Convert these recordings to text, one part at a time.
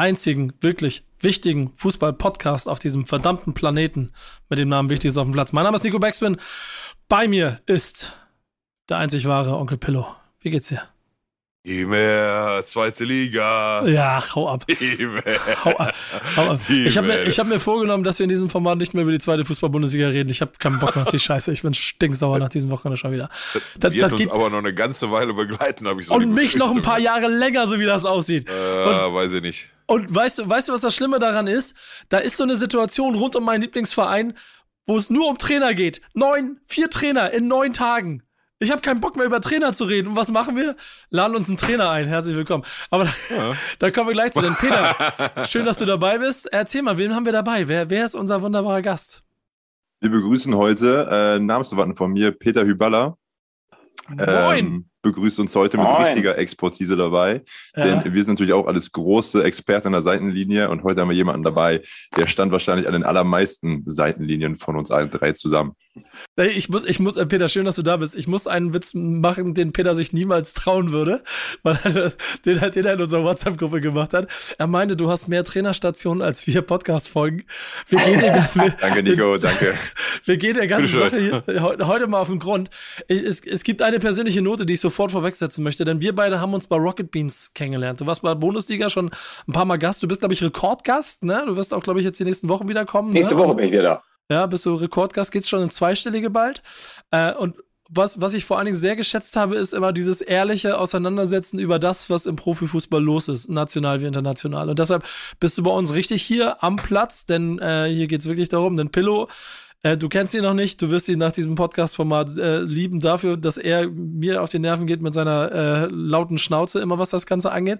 einzigen wirklich wichtigen Fußball-Podcast auf diesem verdammten Planeten mit dem Namen Wichtiges auf dem Platz. Mein Name ist Nico Beckspin. Bei mir ist der einzig wahre Onkel Pillow. Wie geht's dir? Immer zweite Liga. Ja, hau ab. Hau ab. Hau ab. Ich habe mir, hab mir vorgenommen, dass wir in diesem Format nicht mehr über die zweite Fußball-Bundesliga reden. Ich habe keinen Bock mehr auf die Scheiße. Ich bin stinksauer nach diesem Wochenende schon wieder. Das, das wird das uns aber noch eine ganze Weile begleiten, habe ich so Und mich noch ein paar Jahre länger, so wie das aussieht. Äh, und, weiß ich nicht. Und weißt du, weißt du, was das Schlimme daran ist? Da ist so eine Situation rund um meinen Lieblingsverein, wo es nur um Trainer geht. Neun, vier Trainer in neun Tagen. Ich habe keinen Bock mehr über Trainer zu reden. Und was machen wir? Laden uns einen Trainer ein. Herzlich willkommen. Aber ja. da kommen wir gleich zu. Denn Peter, schön, dass du dabei bist. Erzähl mal, wen haben wir dabei? Wer, wer ist unser wunderbarer Gast? Wir begrüßen heute äh, Namensverwandten von mir, Peter Hüballer. Moin. Ähm, begrüßt uns heute mit Moin. richtiger Expertise dabei. Ja. Denn wir sind natürlich auch alles große Experten an der Seitenlinie und heute haben wir jemanden dabei, der stand wahrscheinlich an den allermeisten Seitenlinien von uns allen drei zusammen. Ich muss, ich muss, äh, Peter, schön, dass du da bist. Ich muss einen Witz machen, den Peter sich niemals trauen würde, weil er den, den er in unserer WhatsApp-Gruppe gemacht hat. Er meinte, du hast mehr Trainerstationen als wir Podcast-Folgen. Wir gehen der, wir, danke, Nico, danke. Wir gehen der ganzen Sache hier, heute mal auf den Grund. Es, es gibt eine persönliche Note, die ich sofort vorwegsetzen möchte, denn wir beide haben uns bei Rocket Beans kennengelernt. Du warst bei der Bundesliga schon ein paar Mal Gast. Du bist, glaube ich, Rekordgast, ne? Du wirst auch, glaube ich, jetzt die nächsten Wochen wiederkommen. Nächste ne? Woche bin ich wieder da. Ja, bist du Rekordgast, geht's schon in zweistellige bald. Äh, und was, was ich vor allen Dingen sehr geschätzt habe, ist immer dieses ehrliche Auseinandersetzen über das, was im Profifußball los ist, national wie international. Und deshalb bist du bei uns richtig hier am Platz, denn äh, hier geht's wirklich darum, denn Pillow äh, du kennst ihn noch nicht, du wirst ihn nach diesem Podcast-Format äh, lieben dafür, dass er mir auf die Nerven geht mit seiner äh, lauten Schnauze, immer was das Ganze angeht.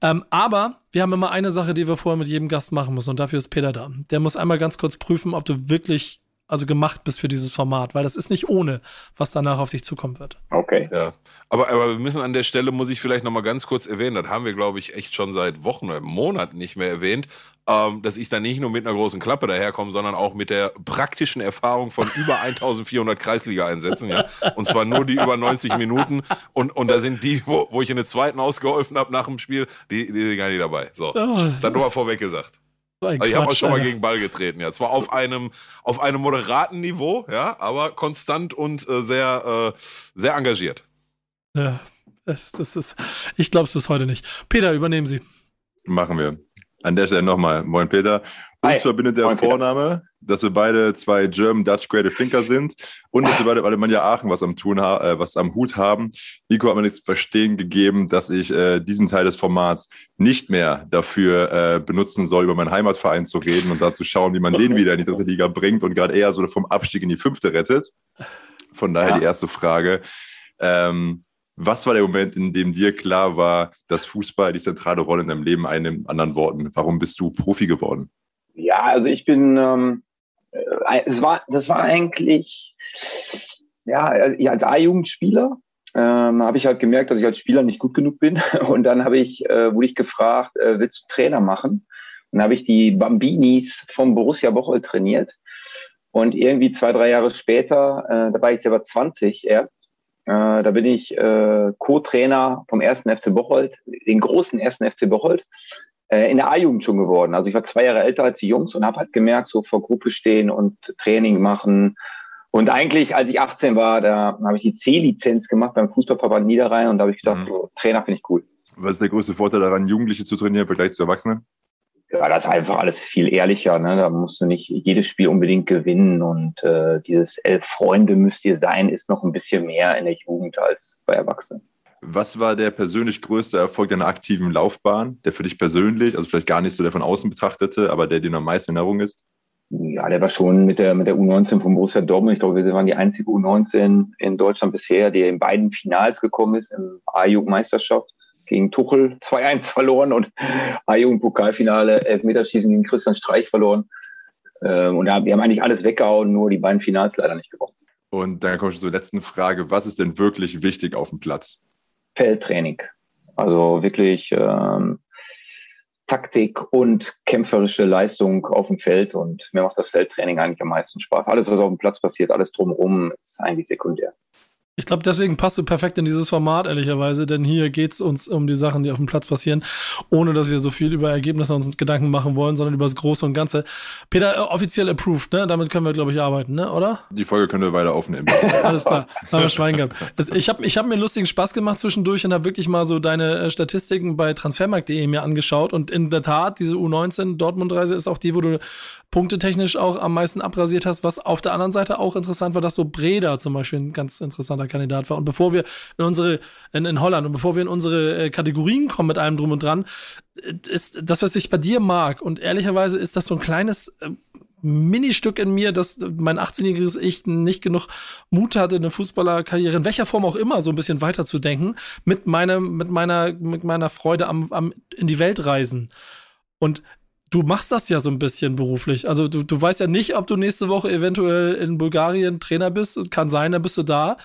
Ähm, aber wir haben immer eine Sache, die wir vorher mit jedem Gast machen müssen und dafür ist Peter da. Der muss einmal ganz kurz prüfen, ob du wirklich also gemacht bist für dieses Format, weil das ist nicht ohne, was danach auf dich zukommen wird. Okay. Ja. Aber, aber wir müssen an der Stelle, muss ich vielleicht nochmal ganz kurz erwähnen, das haben wir, glaube ich, echt schon seit Wochen oder Monaten nicht mehr erwähnt, ähm, dass ich da nicht nur mit einer großen Klappe daherkomme, sondern auch mit der praktischen Erfahrung von über 1400 Kreisliga-Einsätzen, ja. Und zwar nur die über 90 Minuten. Und, und da sind die, wo, wo ich in der zweiten ausgeholfen habe nach dem Spiel, die, die sind gar nicht dabei. So. Oh. Das nur mal vorweg gesagt. Also ich habe auch schon mal gegen Ball getreten, ja. Zwar auf einem, auf einem moderaten Niveau, ja, aber konstant und äh, sehr, äh, sehr engagiert. Ja, das ist, ich glaube es bis heute nicht. Peter, übernehmen Sie. Machen wir. An der Stelle nochmal, moin Peter. Uns Hi. verbindet der moin, Vorname, dass wir beide zwei German Dutch Creative Thinker sind und dass wir beide weil man ja Aachen was am Tun äh, was am Hut haben. Nico hat mir nichts zu verstehen gegeben, dass ich äh, diesen Teil des Formats nicht mehr dafür äh, benutzen soll, über meinen Heimatverein zu reden und da zu schauen, wie man den wieder in die dritte Liga bringt und gerade eher so vom Abstieg in die fünfte rettet. Von daher ja. die erste Frage. Ähm, was war der Moment, in dem dir klar war, dass Fußball die zentrale Rolle in deinem Leben einnimmt? Anderen Worten, warum bist du Profi geworden? Ja, also ich bin, ähm, äh, es war, das war eigentlich, ja, als A-Jugendspieler ähm, habe ich halt gemerkt, dass ich als Spieler nicht gut genug bin. Und dann habe ich, äh, wurde ich gefragt, äh, willst du Trainer machen? Und dann habe ich die Bambinis vom Borussia Bocholt trainiert. Und irgendwie zwei, drei Jahre später, äh, da war ich selber 20 erst, äh, da bin ich äh, Co-Trainer vom ersten FC Bocholt, den großen ersten FC Bocholt, äh, in der A-Jugend schon geworden. Also ich war zwei Jahre älter als die Jungs und habe halt gemerkt, so vor Gruppe stehen und Training machen. Und eigentlich, als ich 18 war, da habe ich die C-Lizenz gemacht beim Fußballverband Niederrhein und da habe ich gedacht, mhm. so, Trainer finde ich cool. Was ist der größte Vorteil daran, Jugendliche zu trainieren im Vergleich zu Erwachsenen? ja, das ist einfach alles viel ehrlicher. Ne? Da musst du nicht jedes Spiel unbedingt gewinnen. Und äh, dieses elf Freunde müsst ihr sein, ist noch ein bisschen mehr in der Jugend als bei Erwachsenen. Was war der persönlich größte Erfolg deiner aktiven Laufbahn, der für dich persönlich, also vielleicht gar nicht so der von außen betrachtete, aber der dir am meisten in Erinnerung ist? Ja, der war schon mit der, mit der U19 von Borussia Dortmund. Ich glaube, wir waren die einzige U19 in Deutschland bisher, die in beiden Finals gekommen ist, im A-Jugendmeisterschaft gegen Tuchel 2-1 verloren und A-Jugend-Pokalfinale, Elfmeterschießen gegen Christian Streich verloren. Äh, und wir haben eigentlich alles weggehauen, nur die beiden Finals leider nicht gewonnen. Und dann komme ich zur letzten Frage. Was ist denn wirklich wichtig auf dem Platz? Feldtraining. Also wirklich ähm, Taktik und kämpferische Leistung auf dem Feld. Und mir macht das Feldtraining eigentlich am meisten Spaß. Alles, was auf dem Platz passiert, alles drumherum, ist eigentlich sekundär. Ich glaube, deswegen passt du perfekt in dieses Format, ehrlicherweise, denn hier geht's uns um die Sachen, die auf dem Platz passieren, ohne dass wir so viel über Ergebnisse uns Gedanken machen wollen, sondern über das Große und Ganze. Peter, äh, offiziell approved, ne? Damit können wir, glaube ich, arbeiten, ne? Oder? Die Folge können wir weiter aufnehmen. Alles klar, haben wir Schwein gehabt. Ich habe ich hab mir einen lustigen Spaß gemacht zwischendurch und habe wirklich mal so deine äh, Statistiken bei transfermarkt.de mir angeschaut und in der Tat, diese U19 Dortmund-Reise ist auch die, wo du punktetechnisch auch am meisten abrasiert hast, was auf der anderen Seite auch interessant war, dass so Breda zum Beispiel ein ganz interessanter Kandidat war. Und bevor wir in unsere, in, in Holland, und bevor wir in unsere äh, Kategorien kommen mit allem drum und dran, äh, ist das, was ich bei dir mag. Und ehrlicherweise ist das so ein kleines äh, Ministück in mir, dass mein 18-jähriges Ich nicht genug Mut hatte, eine Fußballerkarriere, in welcher Form auch immer, so ein bisschen weiterzudenken, mit meinem, mit meiner, mit meiner Freude am, am in die Welt reisen. Und du machst das ja so ein bisschen beruflich. Also du, du weißt ja nicht, ob du nächste Woche eventuell in Bulgarien Trainer bist. Kann sein, dann bist du da.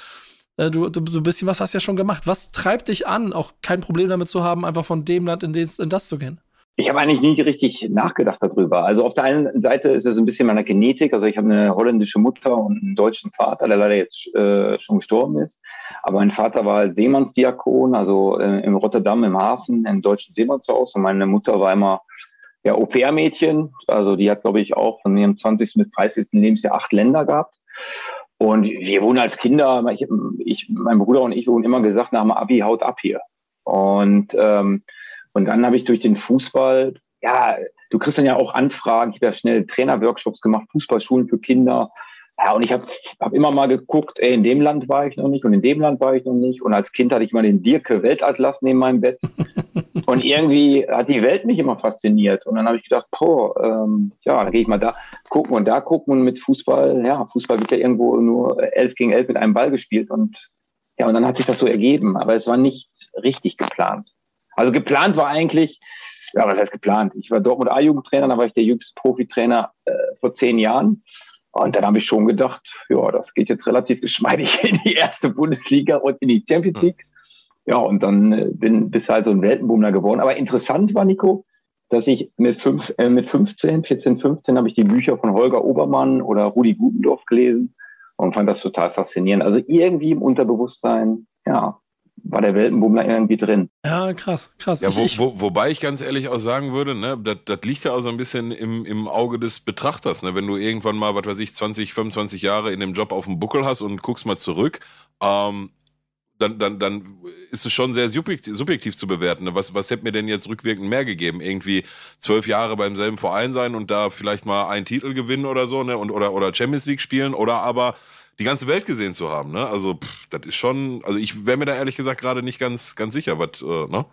Äh, du, du, bisschen was hast ja schon gemacht. Was treibt dich an, auch kein Problem damit zu haben, einfach von dem Land in, das, in das zu gehen? Ich habe eigentlich nie richtig nachgedacht darüber. Also auf der einen Seite ist es ein bisschen meiner Genetik. Also ich habe eine holländische Mutter und einen deutschen Vater, der leider jetzt äh, schon gestorben ist. Aber mein Vater war Seemannsdiakon, also äh, in Rotterdam im Hafen, im deutschen Seemannshaus. Und meine Mutter war immer ja, Au-pair-Mädchen. Also die hat, glaube ich, auch von ihrem 20. bis 30. Lebensjahr acht Länder gehabt. Und wir wohnen als Kinder, ich, ich, mein Bruder und ich wurden immer gesagt, nach dem Abi haut ab hier. Und, ähm, und dann habe ich durch den Fußball, ja, du kriegst dann ja auch Anfragen, ich habe ja schnell Trainerworkshops gemacht, Fußballschulen für Kinder, ja, und ich habe hab immer mal geguckt, ey, in dem Land war ich noch nicht und in dem Land war ich noch nicht. Und als Kind hatte ich mal den Dirke Weltatlas neben meinem Bett. Und irgendwie hat die Welt mich immer fasziniert. Und dann habe ich gedacht, boah, ähm, ja, dann gehe ich mal da gucken und da gucken und mit Fußball, ja, Fußball wird ja irgendwo nur elf gegen elf mit einem Ball gespielt. Und ja, und dann hat sich das so ergeben. Aber es war nicht richtig geplant. Also geplant war eigentlich, ja, was heißt geplant? Ich war Dortmund A-Jugendtrainer, da war ich der jüngste Profitrainer äh, vor zehn Jahren. Und dann habe ich schon gedacht, ja, das geht jetzt relativ geschmeidig in die erste Bundesliga und in die Champions League. Ja, und dann äh, bin bis halt so ein Weltenbummler geworden. Aber interessant war, Nico, dass ich mit, fünf, äh, mit 15, 14, 15 habe ich die Bücher von Holger Obermann oder Rudi Gutendorf gelesen und fand das total faszinierend. Also irgendwie im Unterbewusstsein, ja, war der Weltenbummler irgendwie drin. Ja, krass, krass. Ja, wo, wo, wobei ich ganz ehrlich auch sagen würde, ne, das, das liegt ja auch so ein bisschen im, im Auge des Betrachters. Ne? Wenn du irgendwann mal, was weiß ich, 20, 25 Jahre in dem Job auf dem Buckel hast und guckst mal zurück, ähm, dann, dann, dann ist es schon sehr subjektiv, subjektiv zu bewerten. Ne? Was, was hätte mir denn jetzt rückwirkend mehr gegeben? Irgendwie zwölf Jahre beim selben Verein sein und da vielleicht mal einen Titel gewinnen oder so, ne? Und, oder, oder Champions League spielen oder aber die ganze Welt gesehen zu haben. Ne? Also pff, das ist schon, also ich wäre mir da ehrlich gesagt gerade nicht ganz, ganz sicher, was, äh, ne?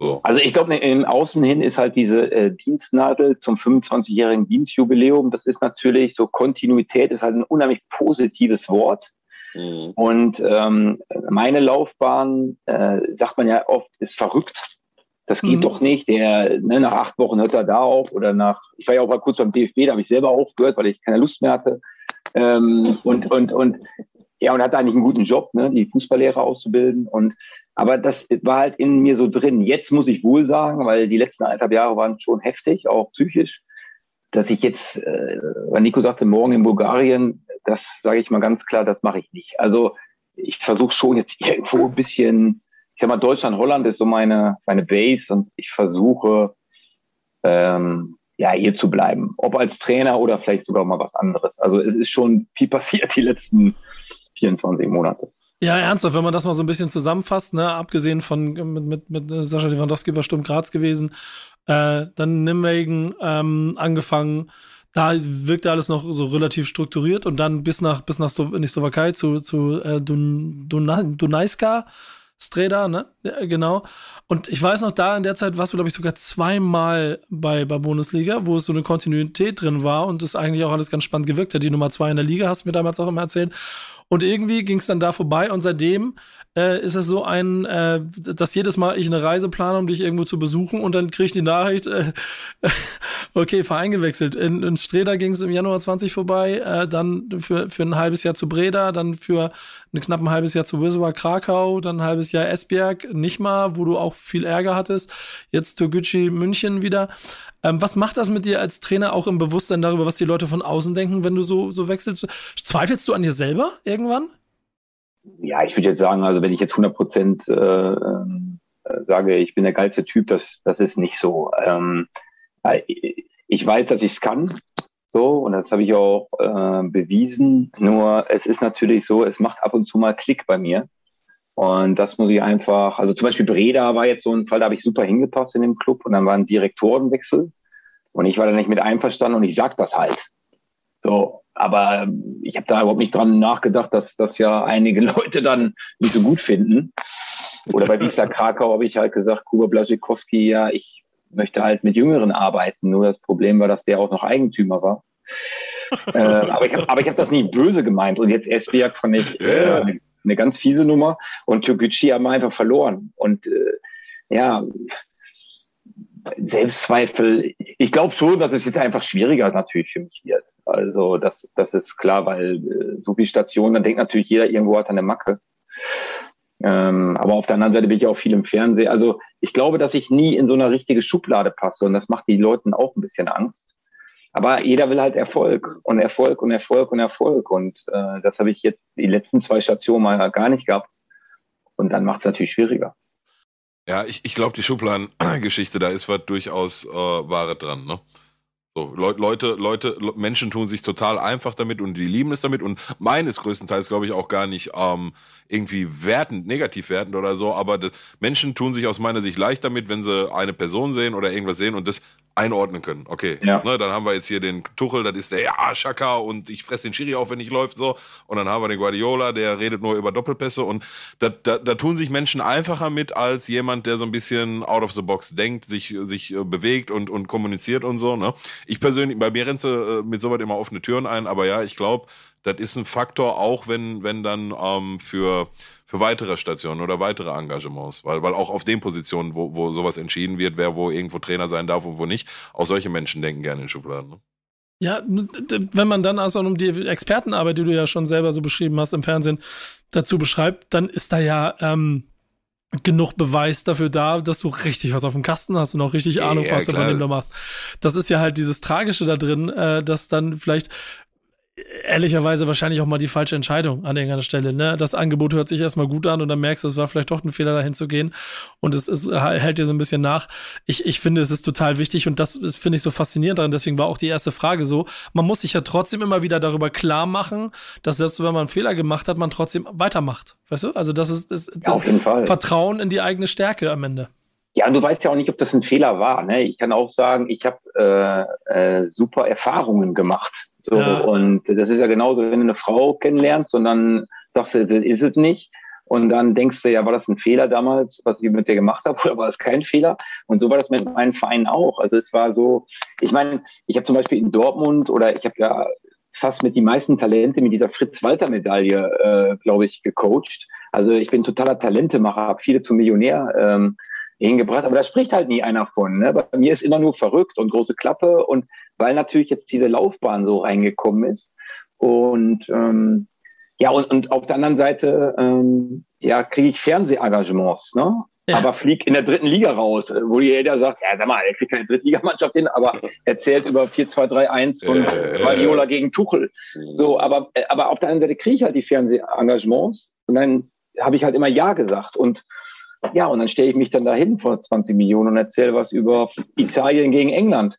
So. Also ich glaube, im Außen hin ist halt diese äh, Dienstnadel zum 25-jährigen Dienstjubiläum, das ist natürlich so Kontinuität, ist halt ein unheimlich positives Wort. Mhm. Und ähm, meine Laufbahn, äh, sagt man ja oft, ist verrückt. Das geht mhm. doch nicht. Der, ne, nach acht Wochen hört er da auf oder nach, ich war ja auch mal kurz beim DFB, da habe ich selber aufgehört, weil ich keine Lust mehr hatte. Ähm, und, und, und, ja, und hatte eigentlich einen guten Job, ne, die Fußballlehrer auszubilden. Und, aber das war halt in mir so drin. Jetzt muss ich wohl sagen, weil die letzten eineinhalb Jahre waren schon heftig, auch psychisch, dass ich jetzt, äh, weil Nico sagte, morgen in Bulgarien, das sage ich mal ganz klar, das mache ich nicht. Also ich versuche schon jetzt irgendwo ein bisschen, ich sag mal, Deutschland, Holland ist so meine, meine Base und ich versuche, ähm, ja, hier zu bleiben. Ob als Trainer oder vielleicht sogar mal was anderes. Also es ist schon viel passiert die letzten 24 Monate. Ja, ernsthaft, wenn man das mal so ein bisschen zusammenfasst, ne, abgesehen von mit, mit, mit Sascha Lewandowski bei Sturm Graz gewesen, äh, dann Nimwegen ähm, angefangen, da wirkte alles noch so relativ strukturiert und dann bis nach bis nach in die Slowakei zu zu äh, Dun, Dun, Dunajska Streda, ne? Ja, genau. Und ich weiß noch, da in der Zeit warst du, glaube ich, sogar zweimal bei, bei Bundesliga, wo es so eine Kontinuität drin war und es eigentlich auch alles ganz spannend gewirkt hat. Die Nummer zwei in der Liga hast du mir damals auch immer erzählt. Und irgendwie ging es dann da vorbei und seitdem Äh, ist es so ein, äh, dass jedes Mal ich eine Reise plane, um dich irgendwo zu besuchen und dann kriege ich die Nachricht, äh, okay, Verein gewechselt. In, in Streda ging es im Januar 20 vorbei, äh, dann für, für ein halbes Jahr zu Breda, dann für ein knapp ein halbes Jahr zu Wisła Krakau, dann ein halbes Jahr Esbjerg, nicht mal, wo du auch viel Ärger hattest. Jetzt Toguchi München wieder. Ähm, was macht das mit dir als Trainer auch im Bewusstsein darüber, was die Leute von außen denken, wenn du so, so wechselst? Zweifelst du an dir selber irgendwann? Ja, ich würde jetzt sagen, also wenn ich jetzt 100 Prozent äh, äh, sage, ich bin der geilste Typ, das, das ist nicht so. Ähm, äh, ich weiß, dass ich es kann. So, und das habe ich auch äh, bewiesen. Nur es ist natürlich so, es macht ab und zu mal Klick bei mir. Und das muss ich einfach, also zum Beispiel Breda war jetzt so ein Fall, da habe ich super hingepasst in dem Club und dann war ein Direktorenwechsel und ich war da nicht mit einverstanden und ich sag das halt. So, aber ich habe da überhaupt nicht dran nachgedacht, dass das ja einige Leute dann nicht so gut finden. Oder bei Wisla Krakau habe ich halt gesagt, Kuba Blasikowski, ja, ich möchte halt mit Jüngeren arbeiten. Nur das Problem war, dass der auch noch Eigentümer war. äh, aber ich habe hab das nie böse gemeint. Und jetzt Esbjerg fand ich äh, eine ganz fiese Nummer. Und Toguchi haben wir einfach verloren. Und äh, ja, Selbstzweifel, ich glaube schon, dass es jetzt einfach schwieriger natürlich für mich wird. Also das, das ist klar, weil äh, so viele Stationen, dann denkt natürlich jeder, irgendwo hat eine Macke. Ähm, aber auf der anderen Seite bin ich auch viel im Fernsehen. Also ich glaube, dass ich nie in so eine richtige Schublade passe und das macht die Leuten auch ein bisschen Angst. Aber jeder will halt Erfolg und Erfolg und Erfolg und Erfolg. Und äh, das habe ich jetzt die letzten zwei Stationen mal gar nicht gehabt. Und dann macht es natürlich schwieriger. Ja, ich, ich glaube, die Schubladengeschichte, da ist was durchaus äh, Wahre dran. Ne? So, Leute, Leute, Menschen tun sich total einfach damit und die lieben es damit und meines größtenteils, glaube ich, auch gar nicht ähm, irgendwie wertend, negativ wertend oder so, aber Menschen tun sich aus meiner Sicht leicht damit, wenn sie eine Person sehen oder irgendwas sehen und das einordnen können. Okay, ja. ne, dann haben wir jetzt hier den Tuchel, das ist der ja, Schaka und ich fresse den Schiri auf, wenn ich läuft so. Und dann haben wir den Guardiola, der redet nur über Doppelpässe und da, da, da tun sich Menschen einfacher mit als jemand, der so ein bisschen out of the box denkt, sich, sich äh, bewegt und, und kommuniziert und so. Ne? Ich persönlich, bei mir rennte äh, mit sowas immer offene Türen ein, aber ja, ich glaube, das ist ein Faktor, auch wenn, wenn dann ähm, für für weitere Stationen oder weitere Engagements, weil, weil auch auf den Positionen, wo, wo sowas entschieden wird, wer wo irgendwo Trainer sein darf und wo nicht, auch solche Menschen denken gerne in Schubladen. Ne? Ja, wenn man dann also um die Expertenarbeit, die du ja schon selber so beschrieben hast im Fernsehen, dazu beschreibt, dann ist da ja ähm, genug Beweis dafür da, dass du richtig was auf dem Kasten hast und auch richtig Ahnung, ja, was du von dem du machst. Das ist ja halt dieses Tragische da drin, äh, dass dann vielleicht ehrlicherweise wahrscheinlich auch mal die falsche Entscheidung an irgendeiner Stelle. Ne? Das Angebot hört sich erstmal gut an und dann merkst du, es war vielleicht doch ein Fehler, dahin zu gehen. Und es ist, hält dir so ein bisschen nach. Ich, ich finde, es ist total wichtig und das finde ich so faszinierend daran. Deswegen war auch die erste Frage so. Man muss sich ja trotzdem immer wieder darüber klar machen, dass selbst wenn man einen Fehler gemacht hat, man trotzdem weitermacht. Weißt du? Also das ist, das, ja, auf jeden Fall. Vertrauen in die eigene Stärke am Ende. Ja, und du weißt ja auch nicht, ob das ein Fehler war. Ne? Ich kann auch sagen, ich habe äh, äh, super Erfahrungen gemacht. So, ja. und das ist ja genauso, wenn du eine Frau kennenlernst und dann sagst du, das ist es nicht. Und dann denkst du, ja, war das ein Fehler damals, was ich mit dir gemacht habe, oder war das kein Fehler? Und so war das mit meinen Vereinen auch. Also es war so, ich meine, ich habe zum Beispiel in Dortmund oder ich habe ja fast mit die meisten Talente mit dieser Fritz-Walter-Medaille, äh, glaube ich, gecoacht. Also ich bin totaler Talentemacher, habe viele zum Millionär ähm, hingebracht, aber da spricht halt nie einer von. Ne? Bei mir ist immer nur verrückt und große Klappe und weil natürlich jetzt diese Laufbahn so reingekommen ist. Und ähm, ja, und, und auf der anderen Seite ähm, ja, kriege ich Fernsehengagements, ne? Ja. aber flieg in der dritten Liga raus, wo jeder sagt, ja, sag mal, er kriegt keine Drittligamannschaft hin, aber erzählt über 4-2-3-1 von äh, Guardiola gegen Tuchel. So, aber, aber auf der anderen Seite kriege ich halt die Fernsehengagements und dann habe ich halt immer Ja gesagt und ja, und dann stelle ich mich dann dahin vor 20 Millionen und erzähle was über Italien gegen England.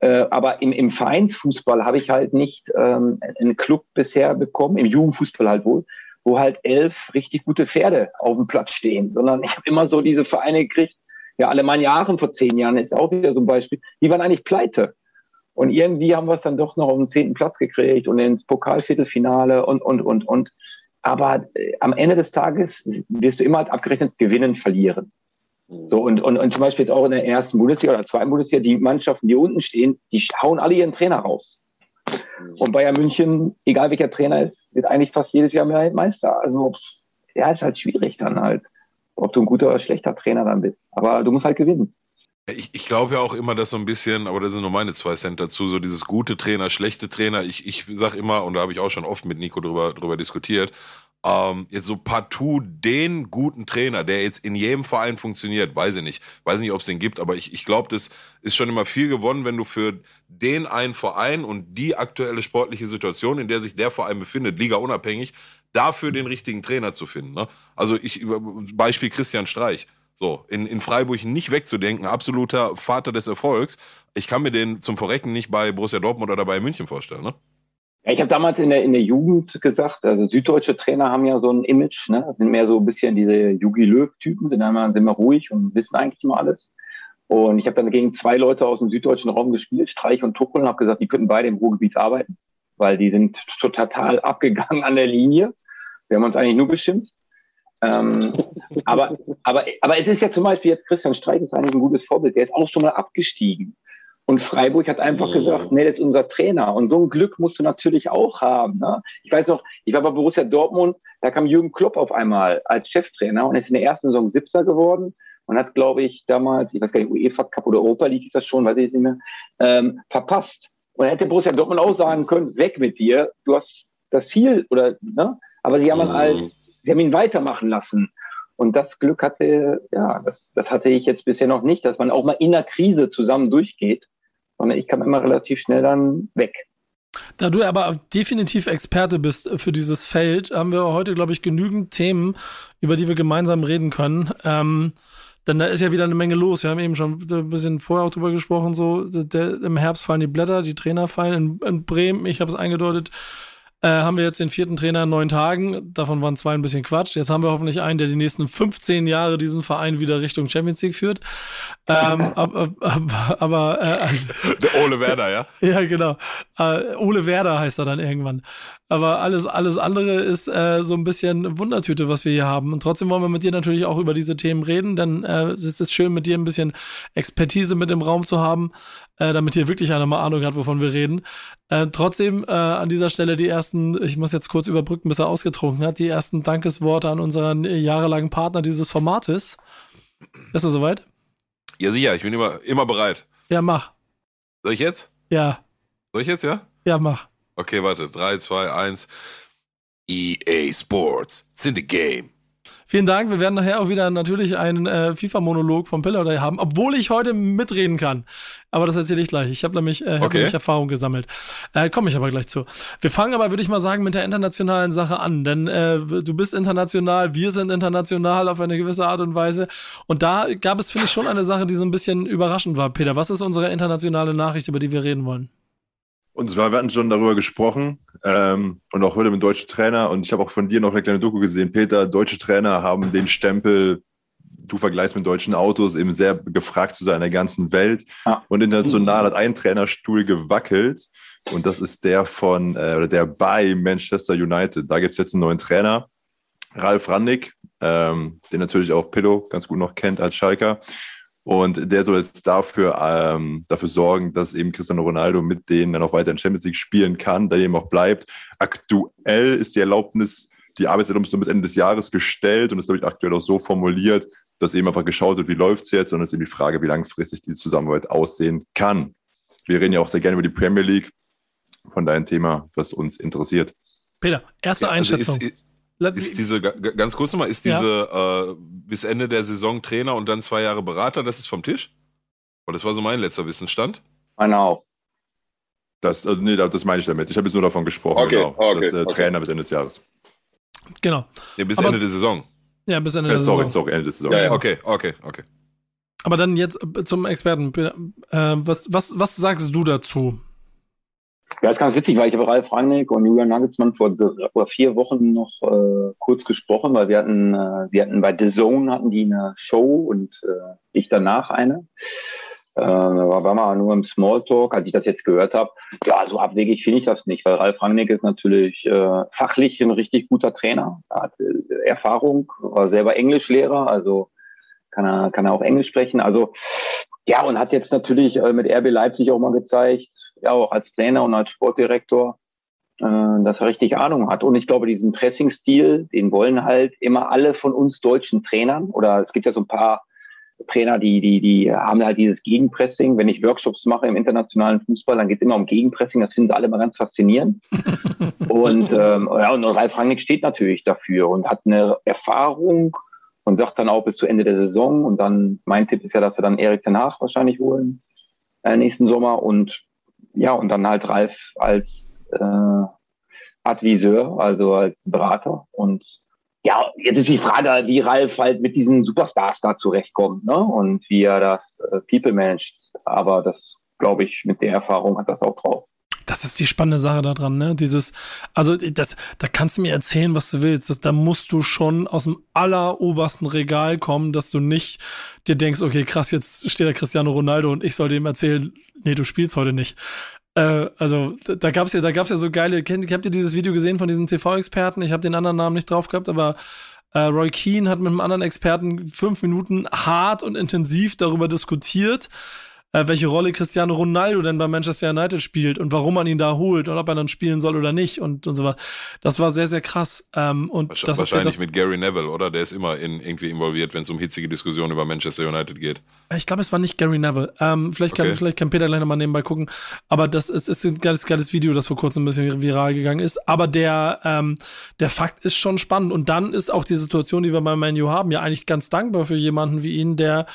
Äh, aber im, im Vereinsfußball habe ich halt nicht ähm, einen Club bisher bekommen, im Jugendfußball halt wohl, wo halt elf richtig gute Pferde auf dem Platz stehen, sondern ich habe immer so diese Vereine gekriegt. Ja, Alemannia Aachen vor zehn Jahren ist auch wieder so ein Beispiel. Die waren eigentlich pleite. Und irgendwie haben wir es dann doch noch auf den zehnten Platz gekriegt und ins Pokalviertelfinale und, und, und, und. Aber äh, am Ende des Tages wirst du immer halt abgerechnet gewinnen, verlieren. Mhm. So, und, und, und zum Beispiel jetzt auch in der ersten Bundesliga oder zweiten Bundesliga, die Mannschaften, die unten stehen, die hauen alle ihren Trainer raus. Mhm. Und Bayern München, egal welcher Trainer ist, wird eigentlich fast jedes Jahr Meister. Also ja, ist halt schwierig dann halt, ob du ein guter oder schlechter Trainer dann bist. Aber du musst halt gewinnen. Ich, ich glaube ja auch immer, dass so ein bisschen, aber das sind nur meine zwei Cent dazu, so dieses gute Trainer, schlechte Trainer. Ich, ich sag immer, und da habe ich auch schon oft mit Nico drüber, drüber diskutiert, ähm, jetzt so partout den guten Trainer, der jetzt in jedem Verein funktioniert, weiß ich nicht. Weiß nicht, ob es den gibt, aber ich, ich glaube, das ist schon immer viel gewonnen, wenn du für den einen Verein und die aktuelle sportliche Situation, in der sich der Verein befindet, Liga unabhängig, dafür den richtigen Trainer zu finden. Ne? Also ich, Beispiel Christian Streich. So, in, in Freiburg nicht wegzudenken, absoluter Vater des Erfolgs. Ich kann mir den zum Verrecken nicht bei Borussia Dortmund oder bei München vorstellen, ne? Ich habe damals in der, in der Jugend gesagt, also süddeutsche Trainer haben ja so ein Image, ne? Sind mehr so ein bisschen diese Yugi Löw-Typen, sind immer, sind immer ruhig und wissen eigentlich immer alles. Und ich habe dann gegen zwei Leute aus dem süddeutschen Raum gespielt, Streich und Tuchel, und habe gesagt, die könnten beide im Ruhrgebiet arbeiten, weil die sind total abgegangen an der Linie. Wir haben uns eigentlich nur beschimpft. Ähm, aber, aber, aber es ist ja zum Beispiel jetzt Christian Streich ist eigentlich ein gutes Vorbild. Der ist auch schon mal abgestiegen. Und Freiburg hat einfach mhm. gesagt, nee, das ist unser Trainer. Und so ein Glück musst du natürlich auch haben. Ne? Ich weiß noch, ich war bei Borussia Dortmund, da kam Jürgen Klopp auf einmal als Cheftrainer und ist in der ersten Saison Siebter geworden und hat, glaube ich, damals, ich weiß gar nicht, UEFA Cup oder Europa League ist das schon, weiß ich nicht mehr, ähm, verpasst. Und hätte Borussia Dortmund auch sagen können, weg mit dir, du hast das Ziel oder, ne? Aber sie haben mhm. halt sie haben ihn weitermachen lassen. Und das Glück hatte, ja, das, das hatte ich jetzt bisher noch nicht, dass man auch mal in der Krise zusammen durchgeht, sondern ich kam immer relativ schnell dann weg. Da du aber definitiv Experte bist für dieses Feld, haben wir heute, glaube ich, genügend Themen, über die wir gemeinsam reden können. Ähm, denn da ist ja wieder eine Menge los. Wir haben eben schon ein bisschen vorher auch drüber gesprochen. So, der, im Herbst fallen die Blätter, die Trainer fallen in, in Bremen. Ich habe es eingedeutet. Äh, haben wir jetzt den vierten Trainer in neun Tagen. Davon waren zwei ein bisschen Quatsch. Jetzt haben wir hoffentlich einen, der die nächsten 15 Jahre diesen Verein wieder Richtung Champions League führt. Ähm, aber, aber, aber äh, der Ole Werder, ja? ja, genau. Äh, Ole Werder heißt er dann irgendwann. Aber alles, alles andere ist äh, so ein bisschen Wundertüte, was wir hier haben. Und trotzdem wollen wir mit dir natürlich auch über diese Themen reden, denn äh, es ist schön, mit dir ein bisschen Expertise mit im Raum zu haben, äh, damit hier wirklich einer mal Ahnung hat, wovon wir reden. Äh, trotzdem äh, an dieser Stelle die ersten, ich muss jetzt kurz überbrücken, bis er ausgetrunken hat, die ersten Dankesworte an unseren jahrelangen Partner dieses Formates. Ist er soweit? Ja, sicher, ich bin immer, immer bereit. Ja, mach. Soll ich jetzt? Ja. Soll ich jetzt, ja? Ja, mach. Okay, warte. 3, 2, 1. EA Sports. It's in the game. Vielen Dank. Wir werden nachher auch wieder natürlich einen äh, FIFA-Monolog vom Pillar Day haben, obwohl ich heute mitreden kann. Aber das erzähle ich gleich. Ich habe nämlich, äh, hab okay. nämlich Erfahrung gesammelt. Äh, Komme ich aber gleich zu. Wir fangen aber, würde ich mal sagen, mit der internationalen Sache an. Denn äh, du bist international, wir sind international auf eine gewisse Art und Weise. Und da gab es, finde ich, schon eine Sache, die so ein bisschen überraschend war. Peter, was ist unsere internationale Nachricht, über die wir reden wollen? Und zwar, wir hatten schon darüber gesprochen ähm, und auch heute mit deutschen Trainer. Und ich habe auch von dir noch eine kleine Doku gesehen. Peter, deutsche Trainer haben den Stempel, du vergleichst mit deutschen Autos, eben sehr gefragt zu sein in der ganzen Welt. Ja. Und international hat ein Trainerstuhl gewackelt. Und das ist der von, äh, oder der bei Manchester United. Da gibt es jetzt einen neuen Trainer, Ralf Randig, ähm, den natürlich auch Pillow ganz gut noch kennt als Schalker. Und der soll jetzt dafür, ähm, dafür sorgen, dass eben Cristiano Ronaldo mit denen dann auch weiter in Champions League spielen kann, da eben auch bleibt. Aktuell ist die Erlaubnis, die Arbeitserlaubnis bis Ende des Jahres gestellt und ist, glaube ich, aktuell auch so formuliert, dass eben einfach geschaut wird, wie läuft es jetzt und es ist eben die Frage, wie langfristig die Zusammenarbeit aussehen kann. Wir reden ja auch sehr gerne über die Premier League, von deinem Thema, was uns interessiert. Peter, erste ja, also Einschätzung. Ist, ist diese, ganz kurz nochmal, ist diese ja. äh, bis Ende der Saison Trainer und dann zwei Jahre Berater, das ist vom Tisch? Und das war so mein letzter Wissensstand. Genau. Das, also, nee, das meine ich damit. Ich habe jetzt nur davon gesprochen, okay, genau. Okay, das äh, okay. Trainer bis Ende des Jahres. Genau. Ja, bis Aber, Ende der Saison. Ja, bis Ende der sorry, Saison. Sorry, Ende der Saison. Ja, ja, okay, okay, okay. Aber dann jetzt zum Experten. Äh, was, was, was sagst du dazu? Ja, ist ganz witzig, weil ich habe Ralf Rangnick und Julian Nagelsmann vor, vor vier Wochen noch äh, kurz gesprochen, weil wir hatten, äh, wir hatten bei The Zone hatten die eine Show und äh, ich danach eine. Äh, da war mal nur im Smalltalk, als ich das jetzt gehört habe. Ja, so abwegig finde ich das nicht, weil Ralf Rangnick ist natürlich äh, fachlich ein richtig guter Trainer. Er hat äh, Erfahrung, war selber Englischlehrer, also kann er, kann er auch Englisch sprechen. Also ja, und hat jetzt natürlich äh, mit RB Leipzig auch mal gezeigt, ja, auch als Trainer und als Sportdirektor, äh, dass er richtig Ahnung hat. Und ich glaube, diesen Pressing-Stil, den wollen halt immer alle von uns deutschen Trainern. Oder es gibt ja so ein paar Trainer, die, die, die haben halt dieses Gegenpressing. Wenn ich Workshops mache im internationalen Fußball, dann geht es immer um Gegenpressing. Das finden sie alle immer ganz faszinierend. und, ähm, ja, und Ralf Rangnick steht natürlich dafür und hat eine Erfahrung und sagt dann auch bis zu Ende der Saison. Und dann, mein Tipp ist ja, dass wir dann Erik Haag wahrscheinlich holen äh, nächsten Sommer. Und ja, und dann halt Ralf als äh, Adviseur, also als Berater. Und ja, jetzt ist die Frage, wie Ralf halt mit diesen Superstars da zurechtkommt ne? und wie er das äh, People managt. Aber das, glaube ich, mit der Erfahrung hat das auch drauf. Das ist die spannende Sache daran, ne? Dieses, also das, da kannst du mir erzählen, was du willst. Das, da musst du schon aus dem allerobersten Regal kommen, dass du nicht dir denkst, okay, krass, jetzt steht da Cristiano Ronaldo und ich soll dem erzählen, nee, du spielst heute nicht. Äh, also da, da gab's ja, da gab's ja so geile. Kennt, habt ihr dieses Video gesehen von diesen TV-Experten? Ich habe den anderen Namen nicht drauf gehabt, aber äh, Roy Keane hat mit einem anderen Experten fünf Minuten hart und intensiv darüber diskutiert, äh, welche Rolle Cristiano Ronaldo denn bei Manchester United spielt und warum man ihn da holt und ob er dann spielen soll oder nicht und, und so was. Das war sehr, sehr krass. Ähm, und wahrscheinlich das wahrscheinlich ist mit Gary Neville, oder? Der ist immer in, irgendwie involviert, wenn es um hitzige Diskussionen über Manchester United geht. Ich glaube, es war nicht Gary Neville. Ähm, vielleicht, kann, Okay. vielleicht kann Peter gleich nochmal nebenbei gucken. Aber das ist, ist ein geiles, geiles Video, das vor kurzem ein bisschen viral gegangen ist. Aber der, ähm, der Fakt ist schon spannend. Und dann ist auch die Situation, die wir bei Manu haben, ja eigentlich ganz dankbar für jemanden wie ihn, der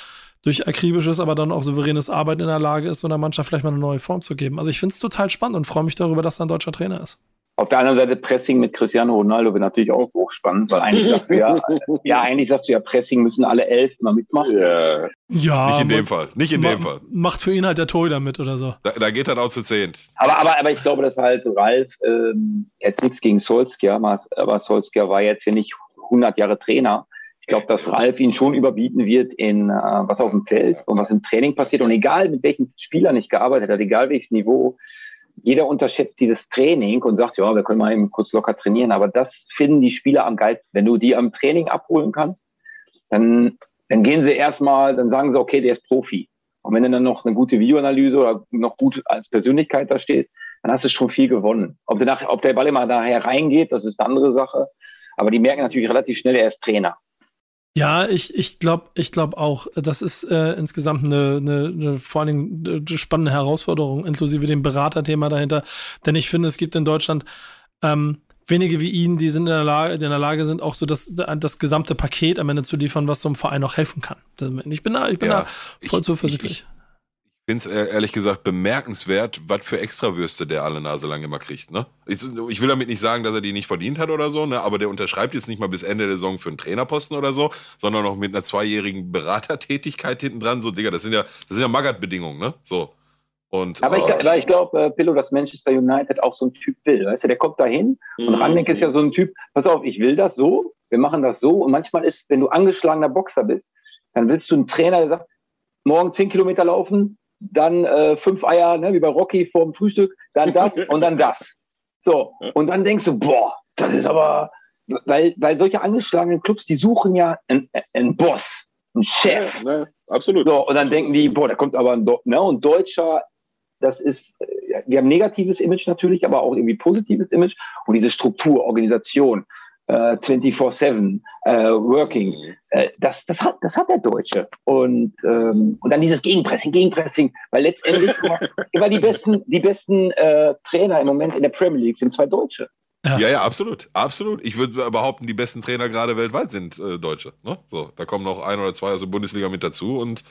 durch akribisches, aber dann auch souveränes Arbeiten in der Lage ist, so einer Mannschaft vielleicht mal eine neue Form zu geben. Also ich finde es total spannend und freue mich darüber, dass er ein deutscher Trainer ist. Auf der anderen Seite Pressing mit Cristiano Ronaldo wäre natürlich auch hochspannend, weil eigentlich sagst du ja, ja, eigentlich sagst du ja, Pressing müssen alle elf immer mitmachen. Ja. Ja. nicht in dem Fall. Nicht in dem Fall. Macht für ihn halt der Torhüter mit oder so. Da, da geht er auch zu zehnt. Aber, aber, aber ich glaube, dass halt Ralf, ähm, jetzt nichts gegen Solskjaer, aber Solskjaer war jetzt hier nicht 100 Jahre Trainer. Ich glaube, dass Ralf ihn schon überbieten wird in äh, was auf dem Feld und was im Training passiert. Und egal, mit welchen Spielern ich gearbeitet habe, egal welches Niveau, jeder unterschätzt dieses Training und sagt, ja, wir können mal eben kurz locker trainieren. Aber das finden die Spieler am geilsten. Wenn du die am Training abholen kannst, dann, dann gehen sie erstmal, dann sagen sie, okay, der ist Profi. Und wenn du dann noch eine gute Videoanalyse oder noch gut als Persönlichkeit da stehst, dann hast du schon viel gewonnen. Ob der, ob der Ball immer daher reingeht, das ist eine andere Sache. Aber die merken natürlich relativ schnell, er ist Trainer. Ja, ich, ich glaube ich glaub auch, das ist äh, insgesamt eine, eine, eine vor allen Dingen eine spannende Herausforderung, inklusive dem Beraterthema dahinter. Denn ich finde, es gibt in Deutschland ähm, wenige wie ihn, die sind in der Lage, die in der Lage sind, auch so das, das gesamte Paket am Ende zu liefern, was so einem Verein auch helfen kann. Ich bin da, ich bin Ja, da voll ich- zuversichtlich. Ich finde es ehrlich gesagt bemerkenswert, was für Extrawürste der alle Nase lang immer kriegt. Ne? Ich, ich will damit nicht sagen, dass er die nicht verdient hat oder so, ne? aber der unterschreibt jetzt nicht mal bis Ende der Saison für einen Trainerposten oder so, sondern noch mit einer zweijährigen Beratertätigkeit hinten dran. So, Digga, das sind ja, das sind ja Magath-Bedingungen, ne? So. Und, Aber ich, äh, ich glaube, äh, Pillow, dass Manchester United auch so ein Typ will. Weißt du, der kommt da hin und Rangnick ist ja so ein Typ, pass auf, ich will das so, wir machen das so. Und manchmal ist, wenn du angeschlagener Boxer bist, dann willst du einen Trainer, der sagt, morgen zehn Kilometer laufen, dann äh, fünf Eier, ne, wie bei Rocky vor dem Frühstück, dann das und dann das. So, und dann denkst du, boah, das ist aber, weil, weil solche angeschlagenen Clubs, die suchen ja einen, einen Boss, einen Chef. Ja, ne, absolut. So, und dann denken die, boah, da kommt aber ein, ne, und Deutscher, das ist, wir haben negatives Image natürlich, aber auch irgendwie positives Image. Und diese Struktur, Organisation, äh, 24-7, äh, Working, äh, das, das, hat, das hat der Deutsche. Und, ähm, und dann dieses Gegenpressing, Gegenpressing, weil letztendlich immer, immer die besten, die besten äh, Trainer im Moment in der Premier League sind zwei Deutsche. Ja, ja, absolut. Absolut. Ich würde behaupten, die besten Trainer gerade weltweit sind äh, Deutsche. Ne? So, da kommen noch ein oder zwei aus der Bundesliga mit dazu und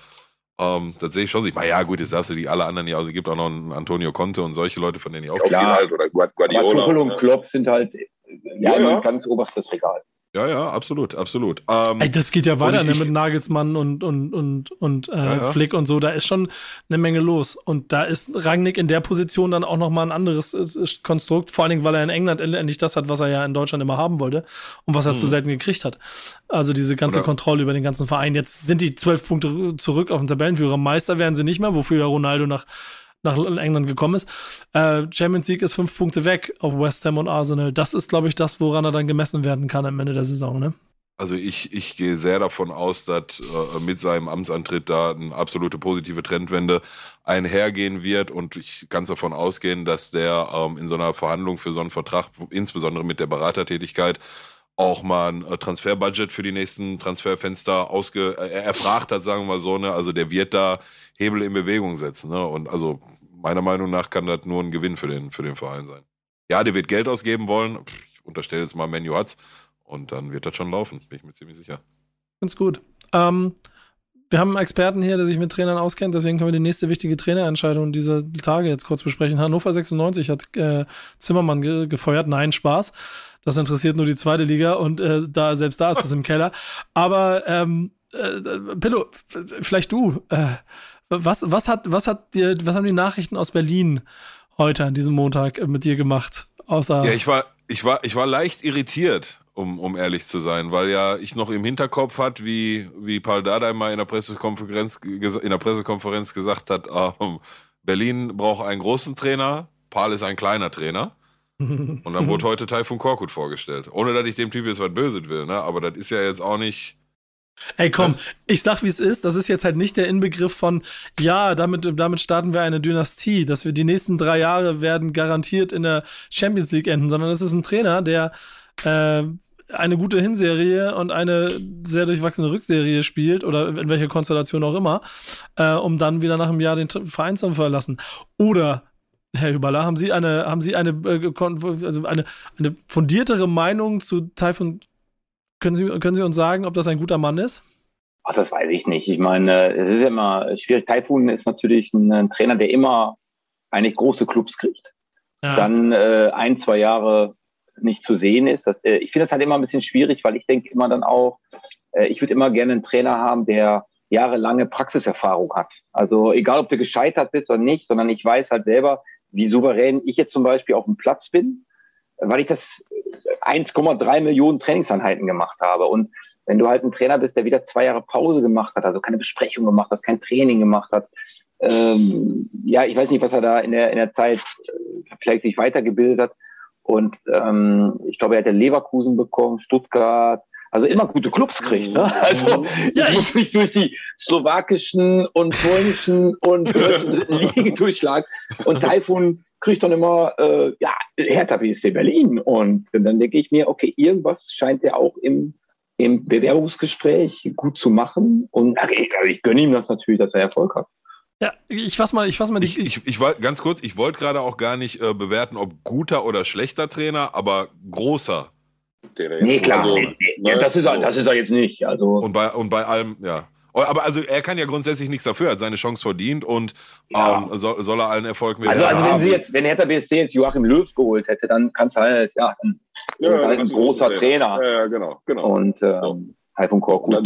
ähm, das sehe ich schon. Ich meine, ja, gut, jetzt darfst du die alle anderen ja, also es gibt auch noch einen Antonio Conte und solche Leute, von denen ich auch Auch viel Ja. halt oder Guard- Aber Guardiola. Tuchel und? Klopp sind halt äh, ja, Ja, immer ja. ein ganz oberstes Regal. Ja, ja, absolut, absolut. Ähm, Ey, das geht ja weiter ich- ne, ich- mit Nagelsmann und, und, und, und äh, Ja, ja. Flick und so. Da ist schon eine Menge los. Und da ist Rangnick in der Position dann auch nochmal ein anderes ist, ist Konstrukt. Vor allen Dingen, weil er in England endlich das hat, was er ja in Deutschland immer haben wollte und was er zu selten gekriegt hat. Also diese ganze Oder- Kontrolle über den ganzen Verein. Jetzt sind die zwölf Punkte zurück auf den Tabellenführer. Meister werden sie nicht mehr, wofür ja Ronaldo nach nach England gekommen ist. Äh, Champions League ist fünf Punkte weg auf West Ham und Arsenal. Das ist, glaube ich, das, woran er dann gemessen werden kann am Ende der Saison. Ne? Also ich, ich gehe sehr davon aus, dass äh, mit seinem Amtsantritt da eine absolute positive Trendwende einhergehen wird und ich kann davon ausgehen, dass der ähm, in so einer Verhandlung für so einen Vertrag, insbesondere mit der Beratertätigkeit, auch mal ein äh, Transferbudget für die nächsten Transferfenster ausge äh, erfragt hat, sagen wir mal so, ne? Also der wird da Hebel in Bewegung setzen, ne? Und also meiner Meinung nach kann das nur ein Gewinn für den, für den Verein sein. Ja, der wird Geld ausgeben wollen. Ich unterstelle jetzt mal, Menu hat's. Und dann wird das schon laufen, bin ich mir ziemlich sicher. Ganz gut. Ähm, wir haben einen Experten hier, der sich mit Trainern auskennt, deswegen können wir die nächste wichtige Trainerentscheidung dieser Tage jetzt kurz besprechen. Hannover 96 hat äh, Zimmermann ge gefeuert. Nein, Spaß. Das interessiert nur die zweite Liga und äh, da selbst da ist es im Keller. Aber ähm, äh, Pillow, vielleicht du. Äh, was, was hat, was hat dir, was haben die Nachrichten aus Berlin heute an diesem Montag mit dir gemacht? Außer ja, ich war, ich war, ich war leicht irritiert, um, um ehrlich zu sein, weil ja ich noch im Hinterkopf hat, wie, wie Paul Dardai mal in der Pressekonferenz, in der Pressekonferenz gesagt hat, ähm, Berlin braucht einen großen Trainer, Paul ist ein kleiner Trainer. Und dann wurde heute Taifun Korkut vorgestellt. Ohne dass ich dem Typ jetzt was Böses will, ne? Aber das ist ja jetzt auch nicht. Ey, komm, ich sag, wie es ist. Das ist jetzt halt nicht der Inbegriff von, ja, damit, damit starten wir eine Dynastie, dass wir die nächsten drei Jahre werden garantiert in der Champions League enden, sondern es ist ein Trainer, der äh, eine gute Hinserie und eine sehr durchwachsene Rückserie spielt oder in welcher Konstellation auch immer, äh, um dann wieder nach einem Jahr den Verein zu verlassen. Oder Herr Hüberler, haben Sie eine, haben Sie eine, äh, also eine, eine fundiertere Meinung zu Taifun? Können Sie, können Sie uns sagen, ob das ein guter Mann ist? Ach, das weiß ich nicht. Ich meine, es ist immer schwierig. Taifun ist natürlich ein, ein Trainer, der immer eigentlich große Clubs kriegt. Ja. Dann äh, ein, zwei Jahre nicht zu sehen ist. Das, äh, ich finde das halt immer ein bisschen schwierig, weil ich denke immer dann auch, äh, ich würde immer gerne einen Trainer haben, der jahrelange Praxiserfahrung hat. Also egal, ob du gescheitert bist oder nicht, sondern ich weiß halt selber, wie souverän ich jetzt zum Beispiel auf dem Platz bin, weil ich das 1,3 Millionen Trainingseinheiten gemacht habe. Und wenn du halt ein Trainer bist, der wieder zwei Jahre Pause gemacht hat, also keine Besprechung gemacht hat, kein Training gemacht hat, ähm, ja, ich weiß nicht, was er da in der, in der Zeit äh, vielleicht sich weitergebildet hat. Und ähm, ich glaube, er hat ja Leverkusen bekommen, Stuttgart, also immer gute Clubs kriegt. Ne? Also ja, ich muss mich durch die slowakischen und polnischen und dritten Ligen durchschlagen. Und Taifun kriegt dann immer, äh, ja, Hertha BSC Berlin. Und dann denke ich mir, okay, irgendwas scheint er auch im, im Bewerbungsgespräch gut zu machen. Und also ich gönne ihm das natürlich, dass er Erfolg hat. Ja, ich fass mal, ich fass mal die. Ich, ich, ich war ganz kurz, ich wollte gerade auch gar nicht äh, bewerten, ob guter oder schlechter Trainer, aber großer Trainer. Nee, klar. Also, nee, nee, ne? das, ist er, das ist er jetzt nicht. Also. Und bei, und bei allem, ja. Aber also er kann ja grundsätzlich nichts dafür, er hat seine Chance verdient und ja. ähm, soll, soll, er allen Erfolg mit Also, also wenn sie jetzt, wenn Hertha BSC jetzt Joachim Löw geholt hätte, dann kann es halt, ja, dann ja, halt ein großer Trainer. Ja, ja, genau, genau. Und ähm, halt von Korkut.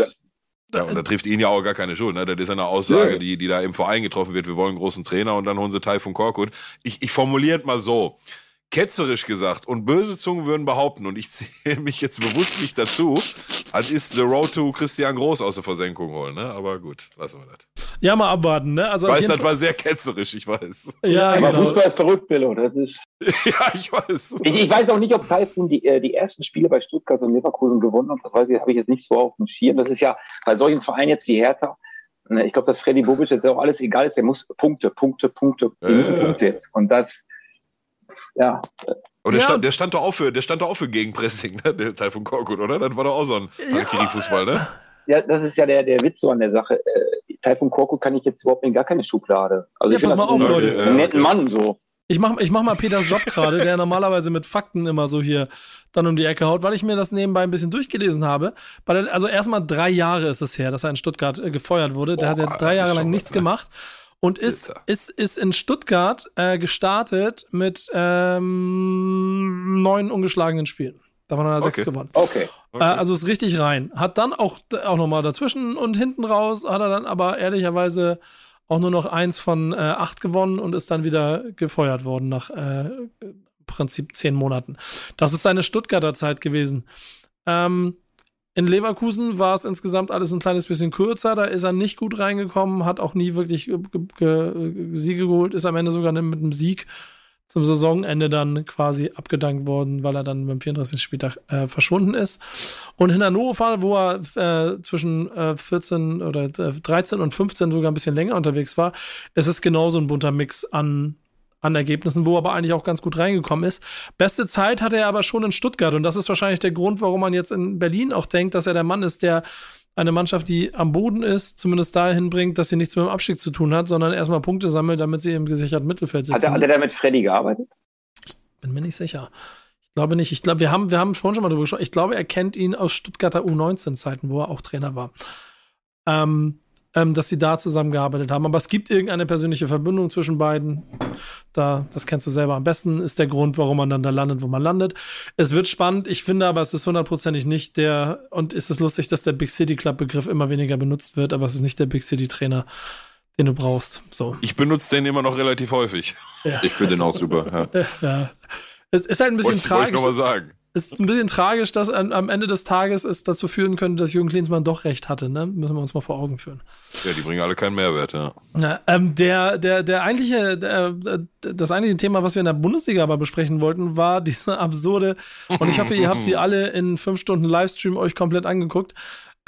Ja, und da trifft ihn ja auch gar keine Schuld. Ne? Das ist eine Aussage, ja. die, die da im Verein getroffen wird. Wir wollen einen großen Trainer und dann holen sie Taifun Korkut. Ich, ich formuliere mal so ketzerisch gesagt und böse Zungen würden behaupten, und ich zähle mich jetzt bewusst nicht dazu, das ist The Road to Christian Groß aus der Versenkung holen, ne? Aber gut, lassen wir das. Ja, mal abwarten, ne? Also ich weiß, das war sehr ketzerisch, ich weiß. Ja, aber genau. Fußball ist verrückt, Billo. Das ist. ja, ich weiß. Ich, ich, weiß auch nicht, ob Taifun die, äh, die ersten Spiele bei Stuttgart und Leverkusen gewonnen hat. Das weiß ich, habe ich jetzt nicht so auf dem Schirm. Das ist ja bei solchen Vereinen jetzt wie Hertha. Ne, ich glaube, dass Freddy Bobic jetzt auch alles egal ist. Der muss Punkte, Punkte, Punkte, die äh, müssen Punkte jetzt. Und das, ja. Und der, ja. stand, der stand doch auch für, der stand doch auch für Gegenpressing, ne? der Teil von Korkut, oder? Das war doch auch so ein ja. Kiri-Fußball, ne? Ja, das ist ja der, der Witz so an der Sache. Äh, Taifun Korkut kann ich jetzt überhaupt in gar keine Schublade. Also ja, ich finde das einen, okay, einen netten okay. Mann so. Ich mach, ich mach mal Peters Job gerade, der normalerweise mit Fakten immer so hier dann um die Ecke haut, weil ich mir das nebenbei ein bisschen durchgelesen habe. Also erstmal drei Jahre ist es her, dass er in Stuttgart äh, gefeuert wurde. Der Boah, hat jetzt drei Jahre lang nichts gemacht und ist, ist, ist in Stuttgart äh, gestartet mit ähm, neun ungeschlagenen Spielen. Davon hat er okay. sechs gewonnen. Okay. okay. Äh, also ist richtig rein. Hat dann auch, auch nochmal dazwischen und hinten raus, hat er dann aber ehrlicherweise auch nur noch eins von äh, acht gewonnen und ist dann wieder gefeuert worden nach äh, Prinzip zehn Monaten. Das ist seine Stuttgarter Zeit gewesen. Ähm, in Leverkusen war es insgesamt alles ein kleines bisschen kürzer. Da ist er nicht gut reingekommen, hat auch nie wirklich Siege geholt, ist am Ende sogar mit einem Sieg zum Saisonende dann quasi abgedankt worden, weil er dann beim 34. Spieltag äh, verschwunden ist. Und in Hannover, wo er äh, zwischen äh, 14 oder 13 äh, und 15 sogar ein bisschen länger unterwegs war, ist es genauso ein bunter Mix an an Ergebnissen, wo er aber eigentlich auch ganz gut reingekommen ist. Beste Zeit hatte er aber schon in Stuttgart und das ist wahrscheinlich der Grund, warum man jetzt in Berlin auch denkt, dass er der Mann ist, der eine Mannschaft, die am Boden ist, zumindest dahin bringt, dass sie nichts mit dem Abstieg zu tun hat, sondern erstmal Punkte sammelt, damit sie im gesicherten Mittelfeld sitzen. Hat er, hat er da mit Freddy gearbeitet? Ich bin mir nicht sicher. Ich glaube nicht. Ich glaube, wir haben, wir haben vorhin schon mal drüber gesprochen. Ich glaube, er kennt ihn aus Stuttgarter U19-Zeiten, wo er auch Trainer war. Ähm, ähm, dass sie da zusammengearbeitet haben. Aber es gibt irgendeine persönliche Verbindung zwischen beiden. Da, das kennst du selber am besten, ist der Grund, warum man dann da landet, wo man landet. Es wird spannend. Ich finde aber, es ist hundertprozentig nicht der, und ist es lustig, dass der Big City Club Begriff immer weniger benutzt wird, aber es ist nicht der Big City Trainer, den du brauchst. So. Ich benutze den immer noch relativ häufig. Ja. Ich finde den auch super. Ja. ja. Es ist halt ein bisschen Wollte, tragisch. Wollte ich noch mal sagen ist ein bisschen tragisch, dass am Ende des Tages es dazu führen könnte, dass Jürgen Klinsmann doch recht hatte. Ne? Müssen wir uns mal vor Augen führen. Ja, die bringen alle keinen Mehrwert, ja. ja ähm, der, der, der eigentliche, der, das eigentliche Thema, was wir in der Bundesliga aber besprechen wollten, war diese absurde, und ich hoffe, ihr habt sie alle in fünf Stunden Livestream euch komplett angeguckt,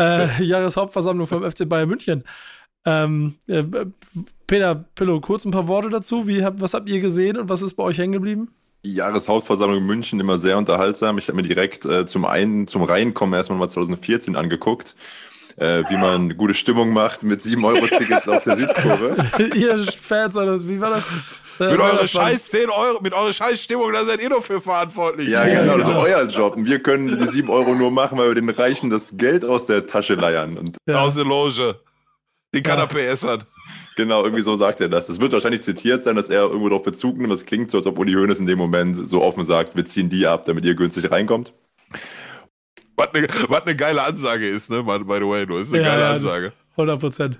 äh, Jahreshauptversammlung vom FC Bayern München. Ähm, äh, Peter Pillow, kurz ein paar Worte dazu. Wie, was habt ihr gesehen und was ist bei euch hängen geblieben? Jahreshauptversammlung in München immer sehr unterhaltsam. Ich habe mir direkt äh, zum einen zum Reinkommen erstmal mal 2014 angeguckt, äh, wie man gute Stimmung macht mit 7 Euro Tickets auf der Südkurve. ihr Fans, oder wie war das? Mit eurer scheiß 10 Euro, mit eurer scheiß Stimmung, da seid ihr doch für verantwortlich. Ja, genau, das ist euer Job. Wir können die 7 Euro nur machen, weil wir den Reichen das Geld aus der Tasche leiern. Und ja. Aus der Loge. Den Kanapé ja. essern. Genau, irgendwie so sagt er das. Es wird wahrscheinlich zitiert sein, dass er irgendwo darauf Bezug nimmt. Es klingt so, als ob Uli Hoeneß in dem Moment so offen sagt, wir ziehen die ab, damit ihr günstig reinkommt. Was eine, was eine geile Ansage ist, ne, by the way. Das ist eine ja, geile Ansage. 100 Prozent.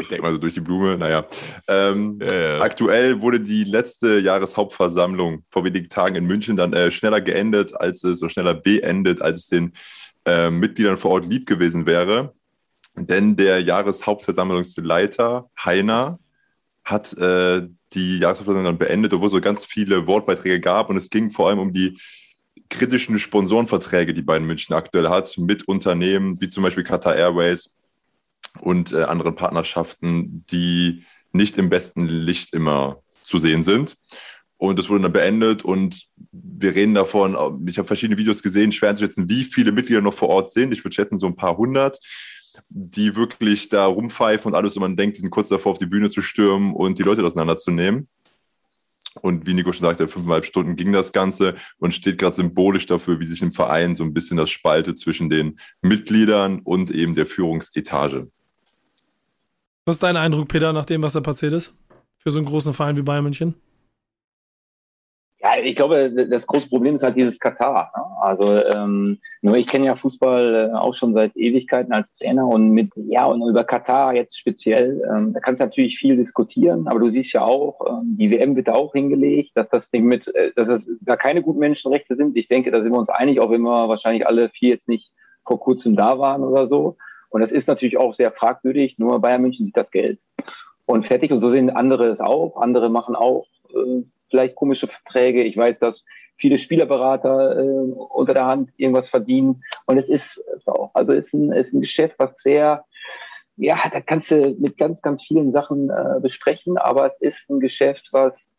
ich denke mal so durch die Blume, naja. Ähm, ja, ja. Aktuell wurde die letzte Jahreshauptversammlung vor wenigen Tagen in München dann äh, schneller geendet, als es, oder schneller beendet, als es den äh, Mitgliedern vor Ort lieb gewesen wäre. Denn der Jahreshauptversammlungsleiter Heiner hat äh, die Jahreshauptversammlung dann beendet, obwohl es so ganz viele Wortbeiträge gab. Und es ging vor allem um die kritischen Sponsorenverträge, die Bayern München aktuell hat, mit Unternehmen wie zum Beispiel Qatar Airways und äh, anderen Partnerschaften, die nicht im besten Licht immer zu sehen sind. Und das wurde dann beendet und wir reden davon, ich habe verschiedene Videos gesehen, schwer einzuschätzen, wie viele Mitglieder noch vor Ort sind. Ich würde schätzen, so ein paar hundert die wirklich da rumpfeifen und alles und man denkt, die sind kurz davor, auf die Bühne zu stürmen und die Leute auseinanderzunehmen. Und wie Nico schon sagte, fünfeinhalb Stunden ging das Ganze und steht gerade symbolisch dafür, wie sich im Verein so ein bisschen das spaltet zwischen den Mitgliedern und eben der Führungsetage. Was ist dein Eindruck, Peter, nach dem, was da passiert ist? Für so einen großen Verein wie Bayern München? Ja, ich glaube, das große Problem ist halt dieses Katar. Ne? Also ähm, nur ich kenne ja Fußball äh, auch schon seit Ewigkeiten als Trainer und mit ja und über Katar jetzt speziell, ähm, da kannst du natürlich viel diskutieren, aber du siehst ja auch, ähm, die WM wird da auch hingelegt, dass das Ding mit, äh, dass es da keine guten Menschenrechte sind. Ich denke, da sind wir uns einig, auch wenn wir wahrscheinlich alle vier jetzt nicht vor kurzem da waren oder so. Und das ist natürlich auch sehr fragwürdig. Nur Bayern München sieht das Geld und fertig. Und so sehen andere es auch. Andere machen auch äh, vielleicht komische Verträge. Ich weiß, dass viele Spielerberater äh, unter der Hand irgendwas verdienen. Und es ist auch, also es ist ein, ist ein Geschäft, was sehr, ja, da kannst du mit ganz, ganz vielen Sachen äh, besprechen, aber es ist ein Geschäft, was,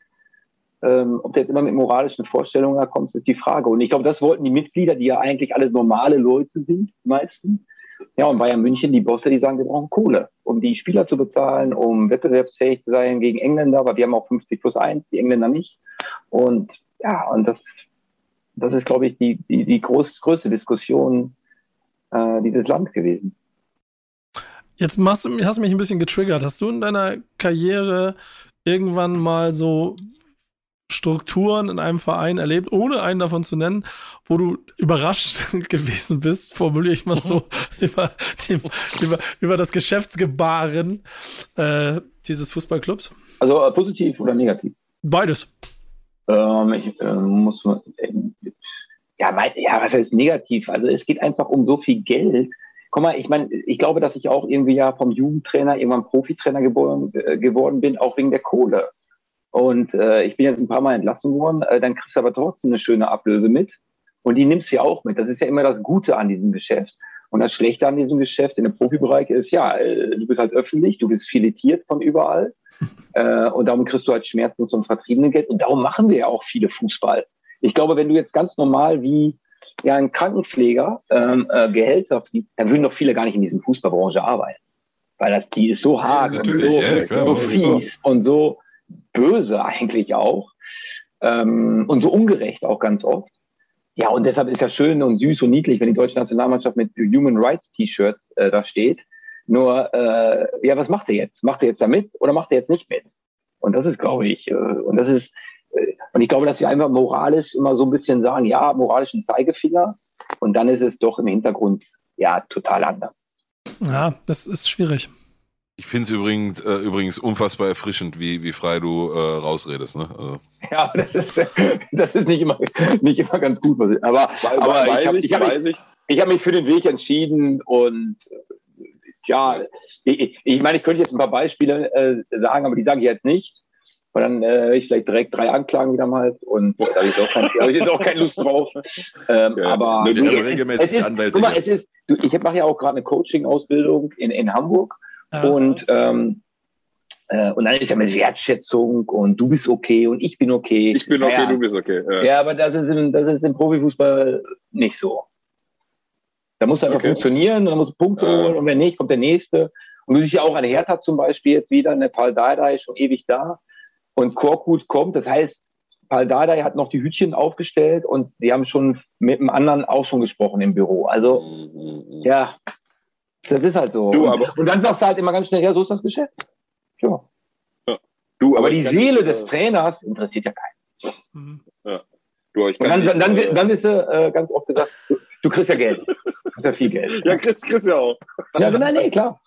ähm, ob du jetzt immer mit moralischen Vorstellungen kommst, ist die Frage. Und ich glaube, das wollten die Mitglieder, die ja eigentlich alle normale Leute sind, die meisten. Ja, und Bayern München, die Bosse, die sagen, wir brauchen Kohle, um die Spieler zu bezahlen, um wettbewerbsfähig zu sein gegen Engländer, weil wir haben auch 50 plus 1, die Engländer nicht. Und ja, und das, das ist, glaube ich, die, die, die groß, größte Diskussion äh, dieses Landes gewesen. Jetzt machst du, hast du mich ein bisschen getriggert. Hast du in deiner Karriere irgendwann mal so Strukturen in einem Verein erlebt, ohne einen davon zu nennen, wo du überrascht gewesen bist, formuliere ich mal so, über, die, über, über das Geschäftsgebaren äh, dieses Fußballclubs? Also äh, positiv oder negativ? Beides. Ähm, ich äh, muss äh, ja, mein, ja, was heißt negativ? Also es geht einfach um so viel Geld. Guck mal, ich meine, ich glaube, dass ich auch irgendwie ja vom Jugendtrainer irgendwann Profitrainer geboren, äh, geworden bin, auch wegen der Kohle. Und äh, ich bin jetzt ein paar Mal entlassen worden, äh, dann kriegst du aber trotzdem eine schöne Ablöse mit und die nimmst du ja auch mit. Das ist ja immer das Gute an diesem Geschäft. Und das Schlechte an diesem Geschäft in dem Profibereich ist, ja, äh, du bist halt öffentlich, du bist filetiert von überall äh, und darum kriegst du halt Schmerzens- und Vertriebenengeld und darum machen wir ja auch viele Fußball. Ich glaube, wenn du jetzt ganz normal wie ja ein Krankenpfleger ähm, äh, Gehälter fliegt, dann würden doch viele gar nicht in diesem Fußballbranche arbeiten. Weil das, die ist so hart ja, und so, ja, klar, so fies und so böse eigentlich auch. Ähm, und so ungerecht auch ganz oft. Ja, und deshalb ist ja schön und süß und niedlich, wenn die deutsche Nationalmannschaft mit Human Rights T-Shirts äh, da steht. Nur, äh, ja, was macht er jetzt? Macht er jetzt da mit oder macht er jetzt nicht mit? Und das ist, glaube ich, äh, und das ist, äh, und ich glaube, dass wir einfach moralisch immer so ein bisschen sagen, ja, moralischen Zeigefinger. Und dann ist es doch im Hintergrund, ja, total anders. Ja, das ist schwierig. Ich finde es übrigens, äh, übrigens unfassbar erfrischend, wie, wie frei du äh, rausredest. Ne? Also. Ja, das ist, das ist nicht, immer, nicht immer ganz gut. Was ich, aber aber weiß ich habe weiß ich, ich hab mich für den Weg entschieden und äh, ja, ich, ich meine, ich könnte jetzt ein paar Beispiele äh, sagen, aber die sage ich jetzt nicht. Weil dann äh, ich vielleicht direkt drei Anklagen wieder mal und da habe ich auch, kein, hab ich jetzt auch keine Lust drauf. Ähm, Ja, aber nur die es ist, regelmäßig es ist, Anwälte guck mal, hier. es ist, du, ich mache ja auch gerade eine Coaching-Ausbildung in, in Hamburg Ja. und ähm, äh, und dann ist ja mit Wertschätzung und du bist okay und ich bin okay. Ich bin okay, Naja, du bist okay. Ja. ja, aber das ist, im, das ist im Profifußball nicht so. Da muss einfach Okay. funktionieren, da muss Punkte Ja. holen und wenn nicht, kommt der nächste. Und du siehst ja auch an Hertha zum Beispiel jetzt wieder, eine Paul Dardai ist schon ewig da und Korkut kommt. Das heißt, Paul Dardai hat noch die Hütchen aufgestellt und sie haben schon mit dem anderen auch schon gesprochen im Büro. Also, Mhm. ja, das ist halt so. Du, und, aber- und dann sagst du halt immer ganz schnell, ja, so ist das Geschäft. Ja. Du, Aber die ich kann Seele nicht, des äh, Trainers interessiert ja keinen. Mhm. Du, ich Und dann, nicht, dann, äh, dann wirst du äh, ganz oft gesagt, du, du kriegst ja Geld. Du kriegst ja viel Geld. Ja, Chris, Chris ja auch. Ja, genau, nee, klar.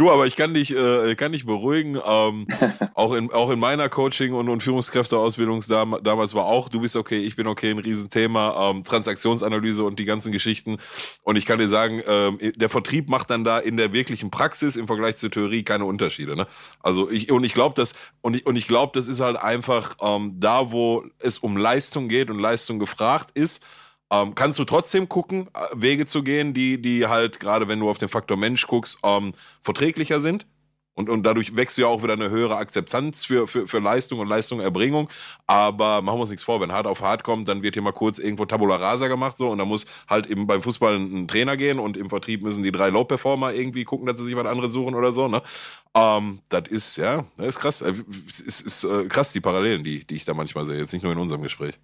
Du, aber ich kann dich, äh, kann dich beruhigen. Ähm, auch, in, auch in meiner Coaching- und, und Führungskräfteausbildung dam damals war auch, du bist okay, ich bin okay, ein Riesenthema. Ähm, Transaktionsanalyse und die ganzen Geschichten. Und ich kann dir sagen, ähm, der Vertrieb macht dann da in der wirklichen Praxis im Vergleich zur Theorie keine Unterschiede. Ne? Also ich, und ich glaube, das, und ich, und ich glaube, das ist halt einfach ähm, da, wo es um Leistung geht und Leistung gefragt ist. Ähm, kannst du trotzdem gucken, äh, Wege zu gehen, die, die halt, gerade wenn du auf den Faktor Mensch guckst, ähm, verträglicher sind? Und, und dadurch wächst du ja auch wieder eine höhere Akzeptanz für, für, für Leistung und Leistungserbringung. Aber machen wir uns nichts vor, wenn hart auf hart kommt, dann wird hier mal kurz irgendwo Tabula Rasa gemacht so und da muss halt eben beim Fußball ein Trainer gehen und im Vertrieb müssen die drei Low-Performer irgendwie gucken, dass sie sich was anderes suchen oder so. Ne? Ähm, das ist, ja, das ist krass. Äh, Es ist, ist äh, krass, die Parallelen, die, die ich da manchmal sehe. Jetzt nicht nur in unserem Gespräch.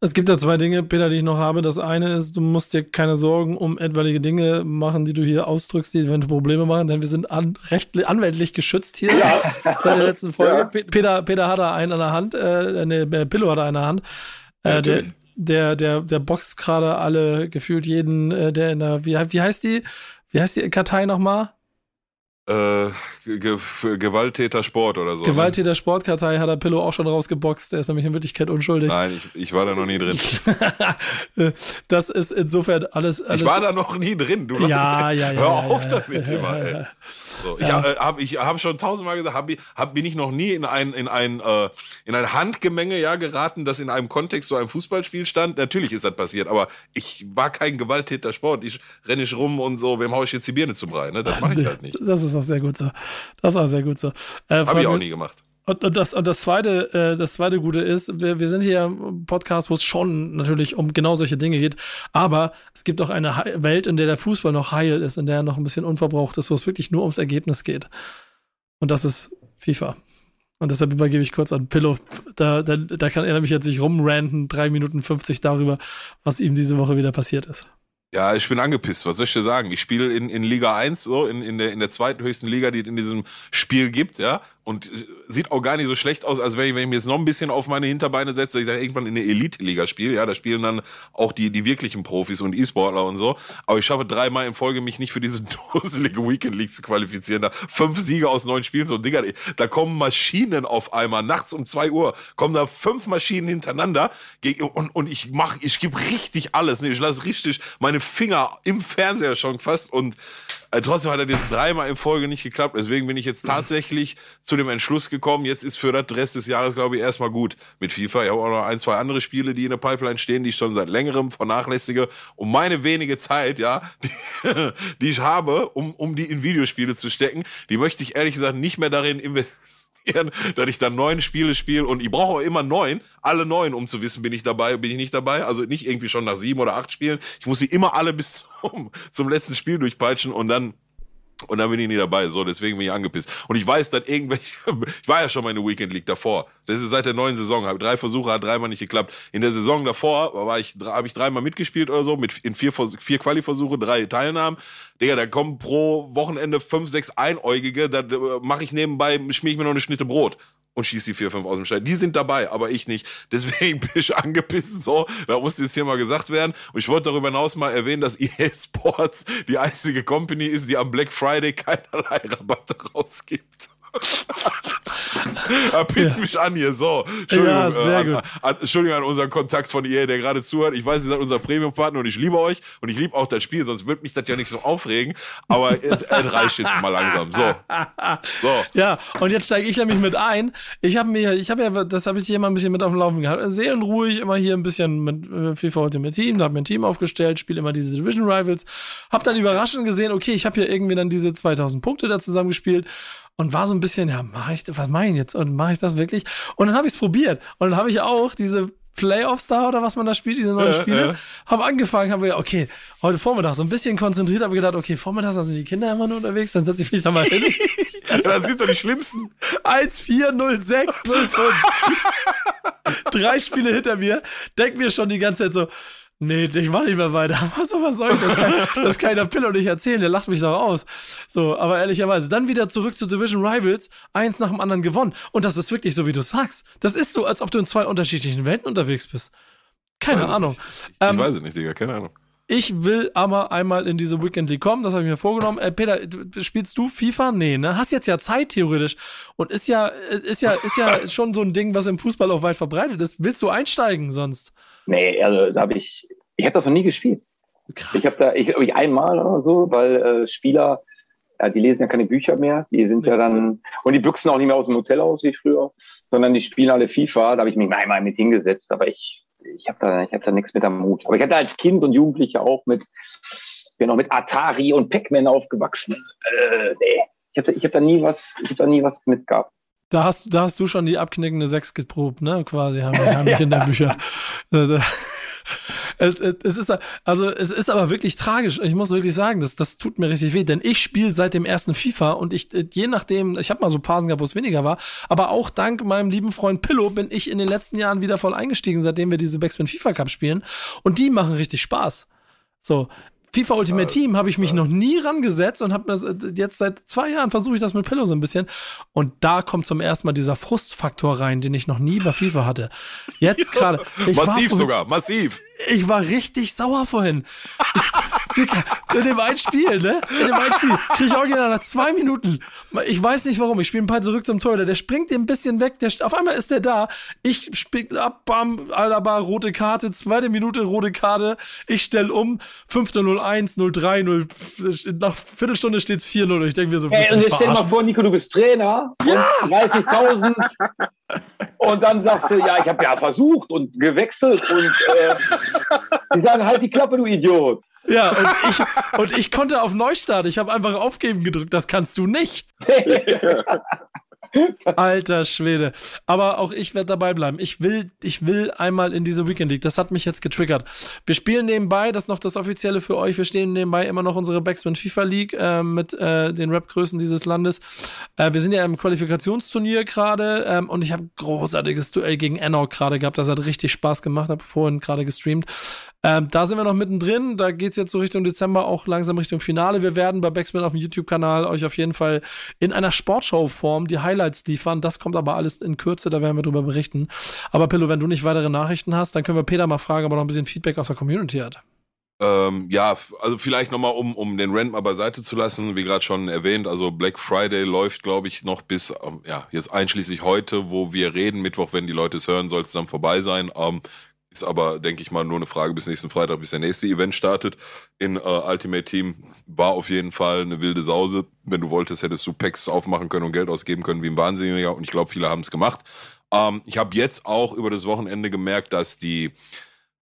Es gibt ja zwei Dinge, Peter, die ich noch habe. Das eine ist, du musst dir keine Sorgen um etwaige Dinge machen, die du hier ausdrückst, die eventuell Probleme machen, denn wir sind an, rechtlich, anwältlich geschützt hier seit der letzten Folge. Ja. Pe- Peter, Peter hat da einen an der Hand, äh, ne, Pillow hat er einen an der Hand. Äh, der, der, der, der boxt gerade alle, gefühlt jeden, äh, der in der, wie, wie heißt die, wie heißt die Kartei nochmal? Äh, Ge Ge Gewalttäter Sport oder so. ne? Gewalttäter Sportkartei hat er Pillow auch schon rausgeboxt, der ist nämlich in Wirklichkeit unschuldig. Nein, ich, ich war da noch nie drin. das ist insofern alles, alles Ich war da noch nie drin. Du Ja, ja, ja. Hör ja, auf ja, damit ja, immer, ja, ey. Ja. So, ich Ja. habe hab, ich hab schon tausendmal gesagt, hab, hab, bin ich noch nie in ein, in, ein, äh, in ein Handgemenge ja, geraten, das in einem Kontext so einem Fußballspiel stand. Natürlich ist das passiert, aber ich war kein gewalttäter Sport. Ich renne ich rum und so, wem hau ich jetzt die Birne zu Brei? Ne? Das mache ich halt nicht. Das ist auch sehr gut so. Das ist auch sehr gut so. Äh, Habe ich auch nie gemacht. Und, und, das, und das zweite, äh, das zweite Gute ist, wir, wir sind hier im Podcast, wo es schon natürlich um genau solche Dinge geht, aber es gibt auch eine He- Welt, in der der Fußball noch heil ist, in der er noch ein bisschen unverbraucht ist, wo es wirklich nur ums Ergebnis geht. Und das ist FIFA. Und deshalb übergebe ich kurz an Pillow. Da, da, da kann er nämlich jetzt sich rumranten, drei Minuten 50 darüber, was ihm diese Woche wieder passiert ist. Ja, ich bin angepisst. Was soll ich dir sagen? Ich spiele in, in Liga 1, so, in, in, der, in der zweiten höchsten Liga, die es in diesem Spiel gibt, ja. Und äh, sieht auch gar nicht so schlecht aus, als wenn ich, wenn ich mir jetzt noch ein bisschen auf meine Hinterbeine setze, dass ich dann irgendwann in eine Elite-Liga spiele. Ja, da spielen dann auch die, die wirklichen Profis und E-Sportler und so. Aber ich schaffe dreimal in Folge, mich nicht für diese dusselige Weekend League zu qualifizieren. Da fünf Siege aus neun Spielen, so Digga, da kommen Maschinen auf einmal. Nachts um zwei Uhr kommen da fünf Maschinen hintereinander. Und, und ich mach, ich gebe richtig alles. Ich lasse richtig meine Finger im Fernseher schon fast und äh, trotzdem hat er jetzt dreimal in Folge nicht geklappt. Deswegen bin ich jetzt tatsächlich zu dem Entschluss gekommen, jetzt ist für das Rest des Jahres, glaube ich, erstmal gut mit FIFA. Ich habe auch noch ein, zwei andere Spiele, die in der Pipeline stehen, die ich schon seit längerem vernachlässige. Und meine wenige Zeit, ja, die, die ich habe, um, um die in Videospiele zu stecken, die möchte ich ehrlich gesagt nicht mehr darin investieren dass ich dann neun Spiele spiele und ich brauche auch immer neun, alle neun, um zu wissen, bin ich dabei, bin ich nicht dabei. Also nicht irgendwie schon nach sieben oder acht Spielen. Ich muss sie immer alle bis zum, zum letzten Spiel durchpeitschen und dann und dann bin ich nie dabei. So, deswegen bin ich angepisst. Und ich weiß, dass irgendwelche, ich war ja schon mal in der Weekend League davor. Das ist seit der neuen Saison. Habe drei Versuche, hat dreimal nicht geklappt. In der Saison davor war ich, habe ich dreimal mitgespielt oder so, mit in vier, vier Quali-Versuche, drei Teilnahmen. Digga, da kommen pro Wochenende fünf, sechs Einäugige, da mache ich nebenbei, schmier ich mir noch eine Schnitte Brot und schießt die vier, fünf aus dem Stein. Die sind dabei, aber ich nicht. Deswegen bin ich angepisst so. Da muss jetzt hier mal gesagt werden. Und ich wollte darüber hinaus mal erwähnen, dass EA Sports die einzige Company ist, die am Black Friday keinerlei Rabatte rausgibt. Er pisst ja. mich an hier, so. Entschuldigung, ja, sehr äh, an, an, Entschuldigung an unseren Kontakt von EA, der gerade zuhört. Ich weiß, ihr seid unser Premium-Partner und ich liebe euch und ich liebe auch das Spiel, sonst würde mich das ja nicht so aufregen. Aber es reicht jetzt mal langsam. So. so. Ja, und jetzt steige ich nämlich mit ein. Ich habe mir, ich habe ja, das habe ich hier mal ein bisschen mit auf dem Laufen gehabt. Seelenruhig, immer hier ein bisschen mit äh, FIFA Ultimate Team, da habe mir ein Team aufgestellt, spiele immer diese Division Rivals. Hab dann überraschend gesehen, okay, ich habe hier irgendwie dann diese 2000 Punkte da zusammengespielt und war so ein bisschen, ja, mach ich, was mache ich jetzt? Und mache ich das wirklich? Und dann habe ich es probiert. Und dann habe ich auch diese Playoffs da oder was man da spielt, diese neuen Spiele, äh, äh. habe angefangen, habe ja, okay, heute Vormittag so ein bisschen konzentriert, habe gedacht, okay, Vormittag sind die Kinder immer nur unterwegs, dann setze ich mich da mal hin. ja, das sind doch die schlimmsten. 1, 4, 0, 6, 0, 5. Drei Spiele hinter mir, denk mir schon die ganze Zeit so, Nee, ich mach nicht mehr weiter. Was, was soll ich? Das kann, das kann der Pillow nicht erzählen, der lacht mich doch aus. So, aber ehrlicherweise, dann wieder zurück zu Division Rivals, eins nach dem anderen gewonnen. Und das ist wirklich so, wie du sagst. Das ist so, als ob du in zwei unterschiedlichen Welten unterwegs bist. Keine weiß Ahnung. Ich, ich ähm, weiß es nicht, Digga, keine Ahnung. Ich will aber einmal in diese Weekend League kommen, das habe ich mir vorgenommen. Äh, Peter, spielst du FIFA? Nee, ne? Hast jetzt ja Zeit theoretisch und ist ja ist ja ist ja schon so ein Ding, was im Fußball auch weit verbreitet ist. Willst du einsteigen sonst? Nee, also da habe ich ich habe das noch nie gespielt. Krass. Ich habe da, ich, ich einmal oder so, weil äh, Spieler, ja, die lesen ja keine Bücher mehr, die sind ja, ja dann, und die büchsen auch nicht mehr aus dem Hotel aus wie früher, sondern die spielen alle FIFA, da habe ich mich einmal mit hingesetzt, aber ich, ich habe da, ich hab da nichts mit am Mut. Aber ich hatte als Kind und Jugendlicher auch mit, bin auch mit Atari und Pac-Man aufgewachsen. Äh, nee. Ich habe ich hab da nie was, ich hab da nie was mitgehabt. Da hast, da hast du schon die abknickende Sechs geprobt, ne? Quasi, haben, haben mich in den Büchern. Es, es, es, ist, also, es ist aber wirklich tragisch. Ich muss wirklich sagen, das, das tut mir richtig weh, denn ich spiele seit dem ersten FIFA und ich, je nachdem, ich habe mal so Phasen gehabt, wo es weniger war, aber auch dank meinem lieben Freund Pillow bin ich in den letzten Jahren wieder voll eingestiegen, seitdem wir diese Backspin FIFA Cup spielen und die machen richtig Spaß. So, FIFA Ultimate Team habe ich mich noch nie rangesetzt und habe das äh, jetzt seit zwei Jahren versuche ich das mit Pillow so ein bisschen und da kommt zum ersten Mal dieser Frustfaktor rein, den ich noch nie bei FIFA hatte. Jetzt gerade massiv sogar, massiv ich war richtig sauer vorhin. in dem einen Spiel, ne? In dem einen Spiel kriege ich original nach zwei Minuten. Ich weiß nicht warum. Ich spiele ein paar zurück zum Tor. Der springt ein bisschen weg. Der, auf einmal ist der da. Ich spiele ab, bam, Alaba, rote Karte. Zweite Minute, rote Karte. Ich stelle um. Fünfte 01, 03, 0. Nach Viertelstunde steht es 4-0. Ich denke mir so, hey, und jetzt stell mal vor, Nico, du bist Trainer. Ja. 30.000. Und dann sagst du, ja, ich habe ja versucht und gewechselt und äh, die sagen halt die Klappe, du Idiot. Ja, und ich, und ich konnte auf Neustart. Ich habe einfach aufgeben gedrückt. Das kannst du nicht. Alter Schwede. Aber auch ich werde dabei bleiben. Ich will, ich will einmal in diese Weekend League. Das hat mich jetzt getriggert. Wir spielen nebenbei, das ist noch das Offizielle für euch. Wir stehen nebenbei immer noch unsere Backspin FIFA League äh, mit äh, den Rap-Größen dieses Landes. Äh, wir sind ja im Qualifikationsturnier gerade ähm, und ich habe großartiges Duell gegen Enoch gerade gehabt. Das hat richtig Spaß gemacht. Habe vorhin gerade gestreamt. Ähm, da sind wir noch mittendrin. Da geht es jetzt so Richtung Dezember, auch langsam Richtung Finale. Wir werden bei Backspin auf dem YouTube-Kanal euch auf jeden Fall in einer Sportshow-Form die Highlights liefern. Das kommt aber alles in Kürze, da werden wir drüber berichten. Aber Pillow, wenn du nicht weitere Nachrichten hast, dann können wir Peter mal fragen, ob er noch ein bisschen Feedback aus der Community hat. Ähm, ja, also vielleicht nochmal, um, um den Rent mal beiseite zu lassen, wie gerade schon erwähnt, also Black Friday läuft, glaube ich, noch bis, ähm, ja, jetzt einschließlich heute, wo wir reden, Mittwoch, wenn die Leute es hören, soll es dann vorbei sein. Ähm, Ist aber, denke ich mal, nur eine Frage bis nächsten Freitag, bis der nächste Event startet. In äh, Ultimate Team war auf jeden Fall eine wilde Sause. Wenn du wolltest, hättest du Packs aufmachen können und Geld ausgeben können wie ein Wahnsinniger. Und ich glaube, viele haben es gemacht. Ähm, ich habe jetzt auch über das Wochenende gemerkt, dass die,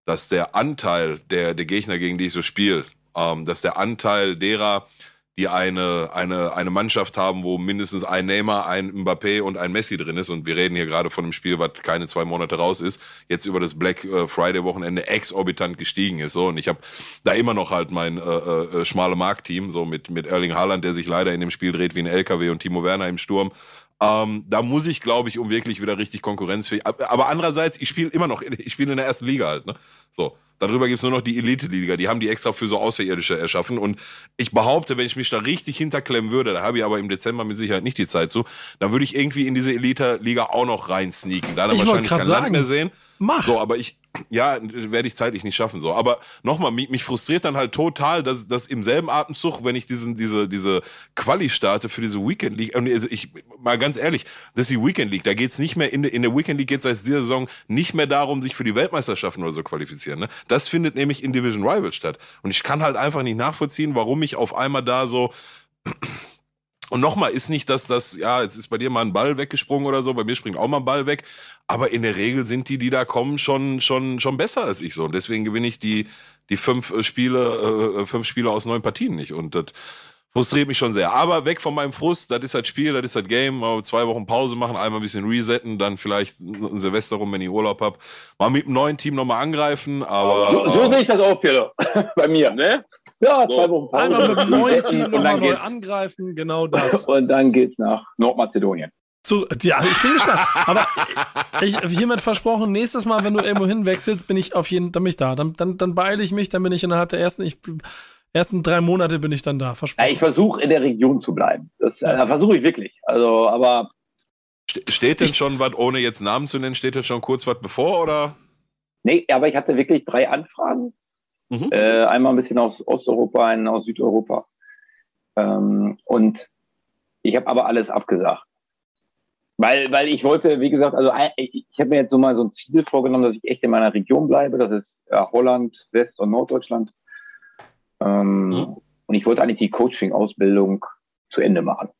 dass der Anteil der, der Gegner, gegen die ich so spiele, ähm, dass der Anteil derer, die eine, eine, eine Mannschaft haben, wo mindestens ein Neymar, ein Mbappé und ein Messi drin ist. Und wir reden hier gerade von einem Spiel, was keine zwei Monate raus ist, jetzt über das Black äh, Friday Wochenende exorbitant gestiegen ist. So, und ich habe da immer noch halt mein äh, äh, äh, schmale Marktteam, so mit, mit Erling Haaland, der sich leider in dem Spiel dreht wie ein LKW und Timo Werner im Sturm. Ähm, da muss ich, glaube ich, um wirklich wieder richtig konkurrenzfähig. Aber andererseits, ich spiele immer noch, ich spiele in der ersten Liga halt, ne? So. Darüber gibt es nur noch die Elite-Liga. Die haben die extra für so Außerirdische erschaffen. Und ich behaupte, wenn ich mich da richtig hinterklemmen würde, da habe ich aber im Dezember mit Sicherheit nicht die Zeit zu, dann würde ich irgendwie in diese Elite-Liga auch noch rein sneaken. Da dann wahrscheinlich kein sagen, Land mehr sehen. Mach. So, aber ich, ja, werde ich zeitlich nicht schaffen. So, aber nochmal, mich, mich frustriert dann halt total, dass, dass im selben Atemzug, wenn ich diesen, diese, diese Quali starte für diese Weekend League, also ich, mal ganz ehrlich, das ist die Weekend League. Da geht's nicht mehr in, in der Weekend League geht es seit dieser Saison nicht mehr darum, sich für die Weltmeisterschaften oder so qualifizieren. Ne? Das findet nämlich in Division Rival statt. Und ich kann halt einfach nicht nachvollziehen, warum ich auf einmal da so und nochmal ist nicht, dass das, ja, jetzt ist bei dir mal ein Ball weggesprungen oder so, bei mir springt auch mal ein Ball weg. Aber in der Regel sind die, die da kommen, schon, schon, schon besser als ich so. Und deswegen gewinne ich die, die fünf äh, Spiele, äh, fünf Spiele aus neun Partien nicht. Und das frustriert mich schon sehr. Aber weg von meinem Frust, das ist halt Spiel, das ist halt Game. Mal zwei Wochen Pause machen, einmal ein bisschen resetten, dann vielleicht ein Silvester rum, wenn ich Urlaub hab. Mal mit dem neuen Team nochmal angreifen. Aber. So, so sehe ich das auch, Peter. bei mir. Ne? Ja, zwei Wochen Pause. Einmal mit dem neuen Team nochmal neu angreifen, genau das. Und dann geht's nach Nordmazedonien. Zu, ja, ich bin gespannt. Aber ich hiermit versprochen, nächstes Mal, wenn du irgendwo hinwechselst, bin ich auf jeden Fall da. Dann, dann, dann beeile ich mich, dann bin ich innerhalb der ersten, ich, ersten drei Monate bin ich dann da. Versprochen. Ja, ich versuche in der Region zu bleiben. Das ja. versuche ich wirklich. Also, aber. Steht denn schon was, ohne jetzt Namen zu nennen, steht denn schon kurz was bevor oder? Nee, aber ich hatte wirklich drei Anfragen Mhm. Äh, einmal ein bisschen aus Osteuropa, einen aus Südeuropa. Ähm, und ich habe aber alles abgesagt. Weil, weil ich wollte, wie gesagt, also ich, ich habe mir jetzt so mal so ein Ziel vorgenommen, dass ich echt in meiner Region bleibe. Das ist ja, Holland, West- und Norddeutschland. Ähm, mhm. Und ich wollte eigentlich die Coaching-Ausbildung zu Ende machen.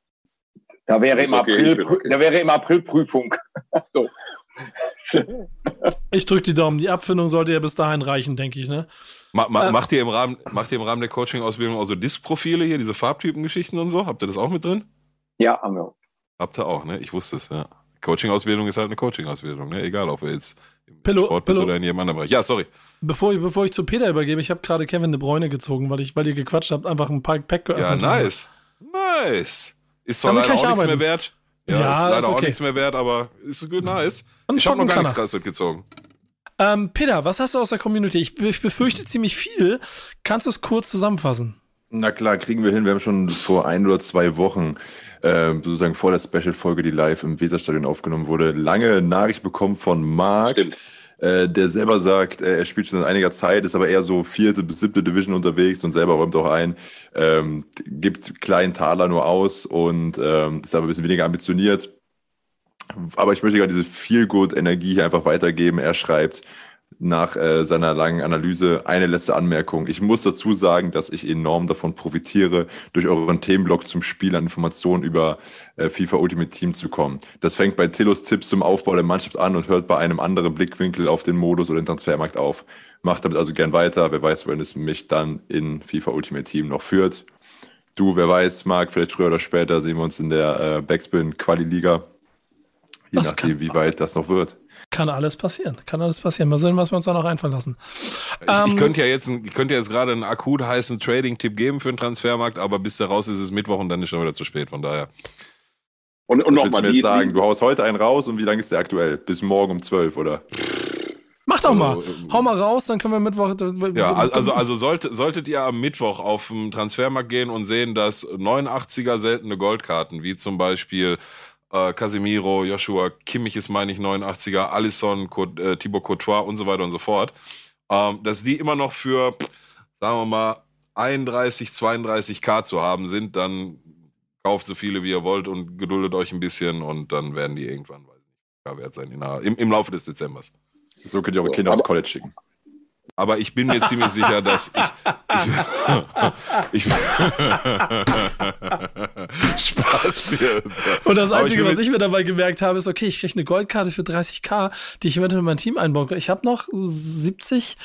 Da wäre, im okay, April, okay. da wäre im April Prüfung. so. Ich drücke die Daumen. Die Abfindung sollte ja bis dahin reichen, denke ich, ne? Ma, ma, äh, macht, ihr im Rahmen, macht ihr im Rahmen der Coaching-Ausbildung auch so Disk-Profile hier, diese Farbtypen-Geschichten und so? Habt ihr das auch mit drin? Ja, haben wir. Habt ihr auch, ne? Ich wusste es, ja. Coaching-Ausbildung ist halt eine Coaching-Ausbildung, ne? Egal, ob ihr jetzt im Pillow, Sport bist Pillow. oder in jedem anderen Bereich. Ja, sorry. Bevor ich, bevor ich zu Peter übergebe, ich habe gerade Kevin de Bräune gezogen, weil, ich, weil ihr gequatscht habt, einfach ein Pack, Pack geöffnet. Ja, nice. Nice. Ist zwar leider auch nichts arbeiten. mehr wert. Ja, ja ist leider ist okay. auch nichts mehr wert, aber ist gut nice. Und ich habe noch gar nichts krasses gezogen. Ähm, Peter, was hast du aus der Community? Ich, ich befürchte ziemlich viel. Kannst du es kurz zusammenfassen? Na klar, kriegen wir hin. Wir haben schon vor ein oder zwei Wochen, äh, sozusagen vor der Special-Folge, die live im Weserstadion aufgenommen wurde, lange Nachricht bekommen von Marc, äh, der selber sagt, äh, er spielt schon seit einiger Zeit, ist aber eher so vierte bis siebte Division unterwegs und selber räumt auch ein, ähm, gibt kleinen Taler nur aus und ähm, ist aber ein bisschen weniger ambitioniert aber ich möchte gerade diese Feel-Good-Energie hier einfach weitergeben. Er schreibt nach äh, seiner langen Analyse eine letzte Anmerkung. Ich muss dazu sagen, dass ich enorm davon profitiere, durch euren Themenblock zum Spiel an Informationen über äh, FIFA Ultimate Team zu kommen. Das fängt bei Tillos Tipps zum Aufbau der Mannschaft an und hört bei einem anderen Blickwinkel auf den Modus oder den Transfermarkt auf. Macht damit also gern weiter. Wer weiß, wohin es mich dann in FIFA Ultimate Team noch führt. Du, wer weiß, Marc, vielleicht früher oder später sehen wir uns in der äh, Backspin-Quali-Liga. Je das nachdem, wie weit das noch wird. Kann alles passieren. Kann alles passieren. Mal sehen, was wir uns da noch einfallen lassen. Ich, ähm, ich könnte ja jetzt, ich könnte jetzt gerade einen akut heißen Trading-Tipp geben für den Transfermarkt, aber bis der raus ist, ist es Mittwoch und dann ist schon wieder zu spät. Von daher. Und, und nochmal jetzt sagen, du haust heute einen raus und wie lange ist der aktuell? Bis morgen um 12, oder? Mach doch mal. Also, Hau mal raus, dann können wir Mittwoch. Ja, also, also sollte, solltet ihr am Mittwoch auf den Transfermarkt gehen und sehen, dass 89er seltene Goldkarten, wie zum Beispiel äh, Casemiro, Joshua Kimmich ist, meine ich, 89er, Alisson, äh, Thibaut Courtois und so weiter und so fort, ähm, dass die immer noch für, sagen wir mal, 31, 32k zu haben sind, dann kauft so viele, wie ihr wollt und geduldet euch ein bisschen und dann werden die irgendwann, weiß nicht, wert sein im, im Laufe des Dezembers. So könnt ihr eure Kinder aufs College schicken. Aber ich bin mir ziemlich sicher, dass ich. ich, ich Spaß dir. Und das Einzige, ich was ich mir dabei gemerkt habe, ist, okay, ich kriege eine Goldkarte für 30k, die ich eventuell in mein Team einbauen kann. Ich habe noch 70,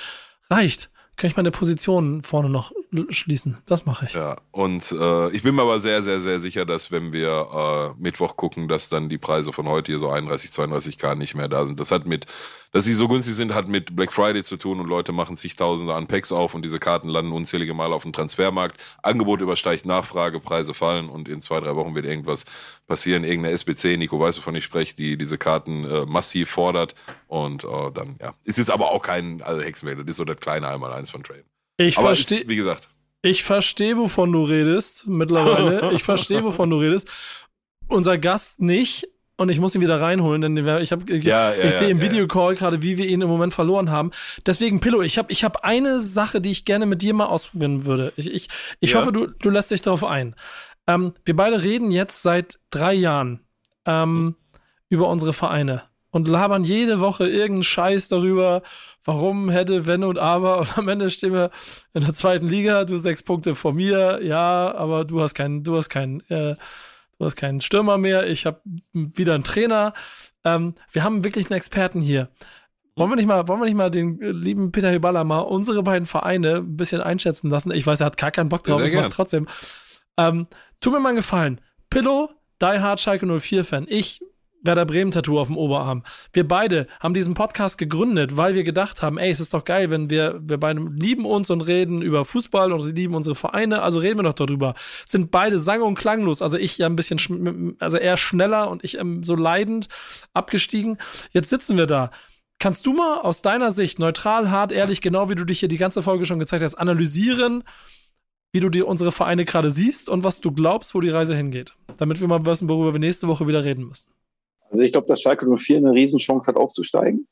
reicht kann ich meine Position vorne noch schließen. Das mache ich. Ja, und äh, ich bin mir aber sehr, sehr, sehr sicher, dass wenn wir äh, Mittwoch gucken, dass dann die Preise von heute hier so 31, 32k nicht mehr da sind. Das hat mit dass sie so günstig sind, hat mit Black Friday zu tun und Leute machen zigtausende an Packs auf und diese Karten landen unzählige Mal auf dem Transfermarkt. Angebot übersteigt Nachfrage, Preise fallen und in zwei, drei Wochen wird irgendwas passieren. Irgendeine SBC, Nico weiß, wovon ich spreche, die diese Karten äh, massiv fordert und äh, dann, ja. Ist jetzt aber auch kein also Hexenwähler, das ist so das kleine Einmal-Eins von Trade. Ich verstehe. Wie gesagt. Ich verstehe, wovon du redest, mittlerweile. ich verstehe, wovon du redest. Unser Gast nicht, und ich muss ihn wieder reinholen, denn ich habe ja, ja, ich sehe im ja, Videocall gerade, wie wir ihn im Moment verloren haben. Deswegen Pillow, ich habe ich habe eine Sache, die ich gerne mit dir mal ausprobieren würde. Ich ich, ich hoffe, du du lässt dich darauf ein. Ähm, wir beide reden jetzt seit drei Jahren ähm, mhm. über unsere Vereine und labern jede Woche irgendeinen Scheiß darüber, warum hätte, wenn und aber. Und am Ende stehen wir in der zweiten Liga, du sechs Punkte vor mir, ja, aber du hast keinen, du hast keinen äh, du hast keinen Stürmer mehr, ich habe wieder einen Trainer. Ähm, wir haben wirklich einen Experten hier. Wollen wir nicht mal, wollen wir nicht mal den äh, lieben Peter Hiballa mal unsere beiden Vereine ein bisschen einschätzen lassen? Ich weiß, er hat gar keinen Bock drauf, ich mach's trotzdem. Ähm, tu mir mal einen Gefallen. Pillow, Die Hard Schalke 04 Fan. Ich Werder Bremen Tattoo auf dem Oberarm. Wir beide haben diesen Podcast gegründet, weil wir gedacht haben, ey, es ist doch geil, wenn wir, wir beide lieben uns und reden über Fußball und lieben unsere Vereine, also reden wir doch darüber. Sind beide sang- und klanglos, also ich ja ein bisschen, also eher schneller und ich ähm, so leidend abgestiegen. Jetzt sitzen wir da. Kannst du mal aus deiner Sicht neutral, hart, ehrlich, genau wie du dich hier die ganze Folge schon gezeigt hast, analysieren, wie du dir unsere Vereine gerade siehst und was du glaubst, wo die Reise hingeht? Damit wir mal wissen, worüber wir nächste Woche wieder reden müssen. Also ich glaube, dass Schalke 04 eine Riesenchance hat aufzusteigen.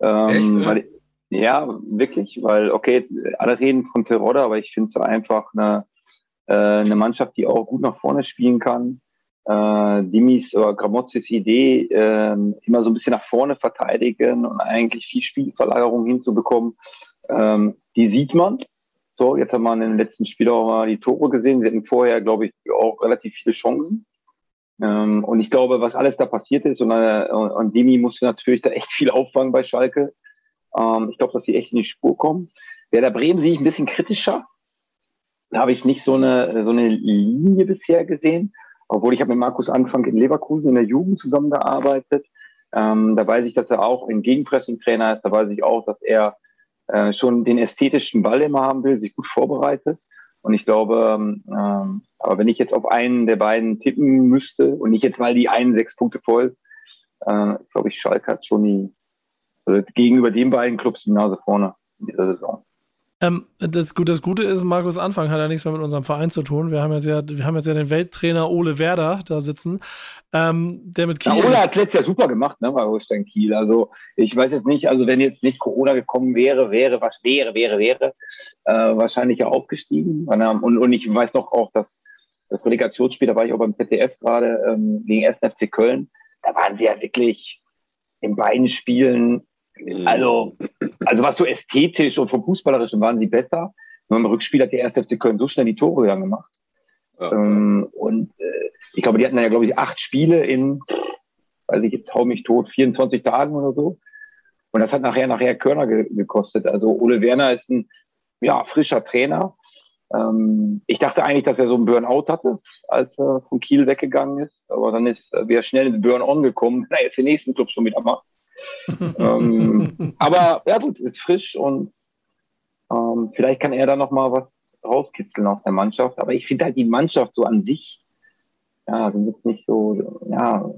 Ähm, Echt, weil, ja, wirklich, weil, okay, alle reden von Terodde, aber ich finde es einfach eine, äh, eine Mannschaft, die auch gut nach vorne spielen kann. Äh, Dimis oder Gramozis Idee, äh, immer so ein bisschen nach vorne verteidigen und eigentlich viel Spielverlagerung hinzubekommen, ähm, die sieht man. So, jetzt haben wir in den letzten Spielen auch mal die Tore gesehen. Sie hatten vorher, glaube ich, auch relativ viele Chancen. Ähm, und ich glaube, was alles da passiert ist, und, äh, und Demi musste natürlich da echt viel auffangen bei Schalke. Ähm, ich glaube, dass sie echt in die Spur kommen. Werder Bremen sehe ich ein bisschen kritischer. Da habe ich nicht so eine, so eine Linie bisher gesehen. Obwohl ich habe mit Markus Anfang in Leverkusen in der Jugend zusammengearbeitet. Ähm, da weiß ich, dass er auch ein Gegenpressing-Trainer ist. Da weiß ich auch, dass er äh, schon den ästhetischen Ball immer haben will, sich gut vorbereitet. Und ich glaube, ähm, aber wenn ich jetzt auf einen der beiden tippen müsste und nicht jetzt mal die einen sechs Punkte voll, äh, glaube ich, Schalke hat schon die, also gegenüber den beiden Clubs die Nase vorne in dieser Saison. Ähm, das, das Gute ist, Markus Anfang hat ja nichts mehr mit unserem Verein zu tun. Wir haben jetzt ja, wir haben jetzt ja den Welttrainer Ole Werder da sitzen, ähm, der mit Kiel. Ja, Ole hat letztes Jahr super gemacht, ne, bei Holstein Kiel. Also ich weiß jetzt nicht, also wenn jetzt nicht Corona gekommen wäre, wäre, was wäre, wäre, wäre, äh, wahrscheinlich ja aufgestiegen. Und, und ich weiß noch auch, dass das Relegationsspiel, da war ich auch beim ZDF gerade ähm, gegen 1. FC Köln. Da waren sie ja wirklich in beiden Spielen. Also, also was so ästhetisch und vom Fußballerischen waren sie besser. Nur im Rückspiel hat der erste FC Köln so schnell die Tore dann gemacht. Ja. Ähm, und äh, ich glaube, die hatten ja, glaube ich, acht Spiele in, weiß ich jetzt hau mich tot, 24 Tagen oder so. Und das hat nachher nachher Körner ge gekostet. Also Ole Werner ist ein ja, frischer Trainer. Ähm, ich dachte eigentlich, dass er so einen Burnout hatte, als er von Kiel weggegangen ist. Aber dann ist er wieder schnell ins Burn-on gekommen, wenn er jetzt den nächsten Club schon wieder macht ähm, aber ja gut, ist frisch und ähm, vielleicht kann er da noch mal was rauskitzeln aus der Mannschaft. Aber ich finde halt die Mannschaft so an sich, ja, sind jetzt nicht so, ja.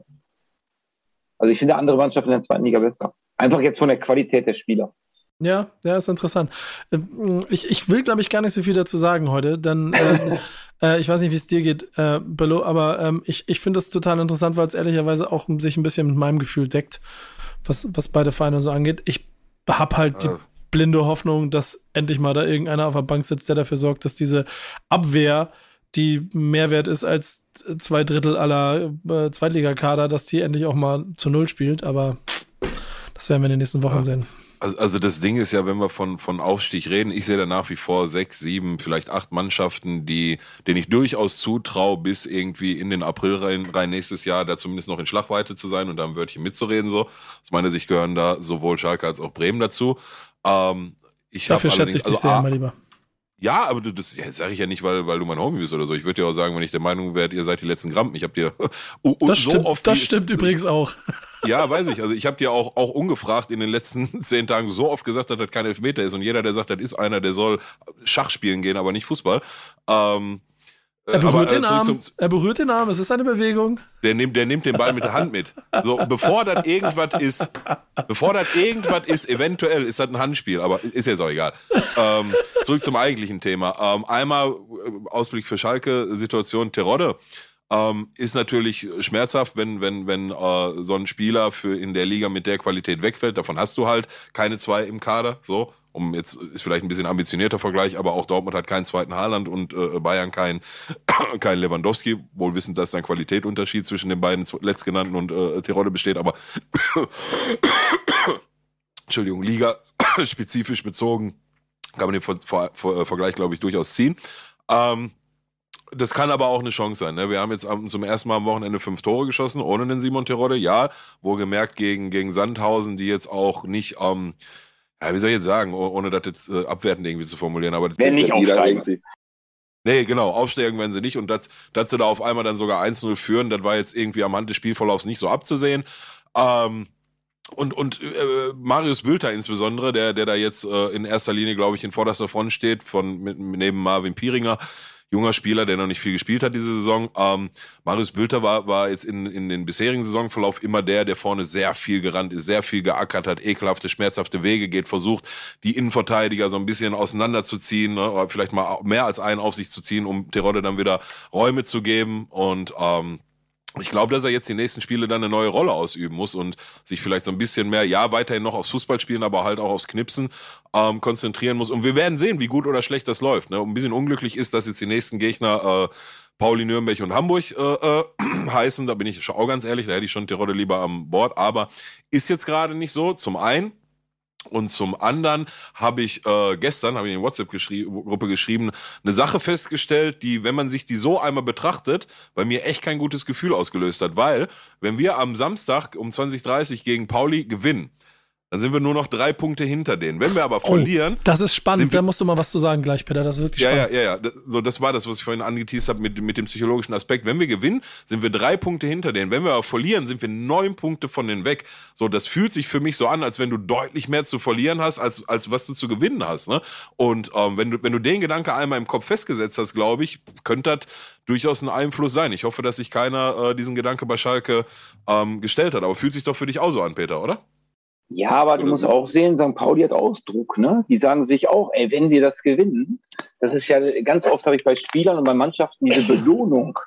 Also ich finde andere Mannschaften in der zweiten Liga besser. Einfach jetzt von der Qualität der Spieler. Ja, ja, ist interessant. Ähm, ich, ich will, glaube ich, gar nicht so viel dazu sagen heute, denn äh, äh, ich weiß nicht, wie es dir geht, äh, Bello, aber ähm, ich, ich finde das total interessant, weil es ehrlicherweise auch sich ein bisschen mit meinem Gefühl deckt was, was beide Vereine so angeht. Ich habe halt die blinde Hoffnung, dass endlich mal da irgendeiner auf der Bank sitzt, der dafür sorgt, dass diese Abwehr, die mehr wert ist als zwei Drittel aller äh, Zweitligakader, dass die endlich auch mal zu Null spielt. Aber das werden wir in den nächsten Wochen ja. sehen. Also, also das Ding ist ja, wenn wir von, von Aufstieg reden, ich sehe da nach wie vor sechs, sieben, vielleicht acht Mannschaften, die, denen ich durchaus zutraue, bis irgendwie in den April rein, rein nächstes Jahr da zumindest noch in Schlagweite zu sein und da ein Wörtchen mitzureden. So. Aus meiner Sicht gehören da sowohl Schalke als auch Bremen dazu. Ähm, ich Dafür schätze ich dich also, sehr, mein Lieber. Ja, aber du, das ja, sage ich ja nicht, weil, weil du mein Homie bist oder so. Ich würde dir auch sagen, wenn ich der Meinung wäre, ihr seid die letzten Grampen. Ich habe dir und das so stimmt, oft. Das die, stimmt übrigens auch. Ja, weiß ich. Also ich habe dir auch, auch ungefragt in den letzten zehn Tagen so oft gesagt, dass das kein Elfmeter ist. Und jeder, der sagt, das ist einer, der soll Schach spielen gehen, aber nicht Fußball. Ähm, er berührt aber, den Arm. er berührt den Arm. Es ist eine Bewegung. Der nimmt, der nimmt den Ball mit der Hand mit. So, bevor das irgendwas ist, bevor das irgendwas ist, eventuell ist das ein Handspiel, aber ist jetzt auch egal. Ähm, zurück zum eigentlichen Thema. Ähm, einmal äh, Ausblick für Schalke, Situation Terodde. Ähm, ist natürlich schmerzhaft, wenn, wenn, wenn äh, so ein Spieler für in der Liga mit der Qualität wegfällt. Davon hast du halt keine zwei im Kader. So, um jetzt ist vielleicht ein bisschen ambitionierter Vergleich, aber auch Dortmund hat keinen zweiten Haaland und äh, Bayern keinen kein Lewandowski, wohl wissend, dass da ein Qualitätsunterschied zwischen den beiden letztgenannten und äh, Tirole besteht, aber Entschuldigung, Liga spezifisch bezogen kann man den Ver Ver Ver Vergleich, glaube ich, durchaus ziehen. Ähm, das kann aber auch eine Chance sein. Ne? Wir haben jetzt zum ersten Mal am Wochenende fünf Tore geschossen, ohne den Simon Terodde. Ja, wohlgemerkt gegen, gegen Sandhausen, die jetzt auch nicht ähm, ja, wie soll ich jetzt sagen, ohne das jetzt äh, abwertend irgendwie zu formulieren, aber wenn nicht aufsteigen. Nee, genau, aufsteigen werden sie nicht und dass, dass sie da auf einmal dann sogar 1-0 führen, das war jetzt irgendwie am Hand des Spielverlaufs nicht so abzusehen. Ähm, und und äh, Marius Bülter insbesondere, der der da jetzt äh, in erster Linie, glaube ich, in vorderster Front steht, von mit, neben Marvin Pieringer, junger Spieler, der noch nicht viel gespielt hat diese Saison. Ähm, Marius Bülter war, war jetzt in, in den bisherigen Saisonverlauf immer der, der vorne sehr viel gerannt ist, sehr viel geackert hat, ekelhafte, schmerzhafte Wege geht, versucht, die Innenverteidiger so ein bisschen auseinanderzuziehen, ne, oder vielleicht mal mehr als einen auf sich zu ziehen, um Terodde dann wieder Räume zu geben und ähm, ich glaube, dass er jetzt die nächsten Spiele dann eine neue Rolle ausüben muss und sich vielleicht so ein bisschen mehr, ja, weiterhin noch aufs Fußball spielen, aber halt auch aufs Knipsen ähm, konzentrieren muss. Und wir werden sehen, wie gut oder schlecht das läuft. Ne? Und ein bisschen unglücklich ist, dass jetzt die nächsten Gegner äh, Pauli, Nürnberg und Hamburg äh, äh, heißen. Da bin ich auch ganz ehrlich, da hätte ich schon Tirode lieber am Bord. Aber ist jetzt gerade nicht so. Zum einen, und zum anderen habe ich äh, gestern, habe ich in der WhatsApp-Gruppe geschrieben, eine Sache festgestellt, die, wenn man sich die so einmal betrachtet, bei mir echt kein gutes Gefühl ausgelöst hat. Weil, wenn wir am Samstag um 20.30 gegen Pauli gewinnen, dann sind wir nur noch drei Punkte hinter denen. Wenn wir aber oh, verlieren. das ist spannend, da musst du mal was zu sagen gleich, Peter. Das ist wirklich ja, spannend. Ja, ja, ja. So, das war das, was ich vorhin angeteased habe mit, mit dem psychologischen Aspekt. Wenn wir gewinnen, sind wir drei Punkte hinter denen. Wenn wir aber verlieren, sind wir neun Punkte von denen weg. So, das fühlt sich für mich so an, als wenn du deutlich mehr zu verlieren hast, als, als was du zu gewinnen hast. Ne? Und ähm, wenn, du, wenn du den Gedanke einmal im Kopf festgesetzt hast, glaube ich, könnte das durchaus ein Einfluss sein. Ich hoffe, dass sich keiner äh, diesen Gedanke bei Schalke ähm, gestellt hat. Aber fühlt sich doch für dich auch so an, Peter, oder? Ja, aber du musst auch sehen, St. Pauli hat Ausdruck, ne? Die sagen sich auch, ey, wenn wir das gewinnen, das ist ja ganz oft habe ich bei Spielern und bei Mannschaften diese Belohnung.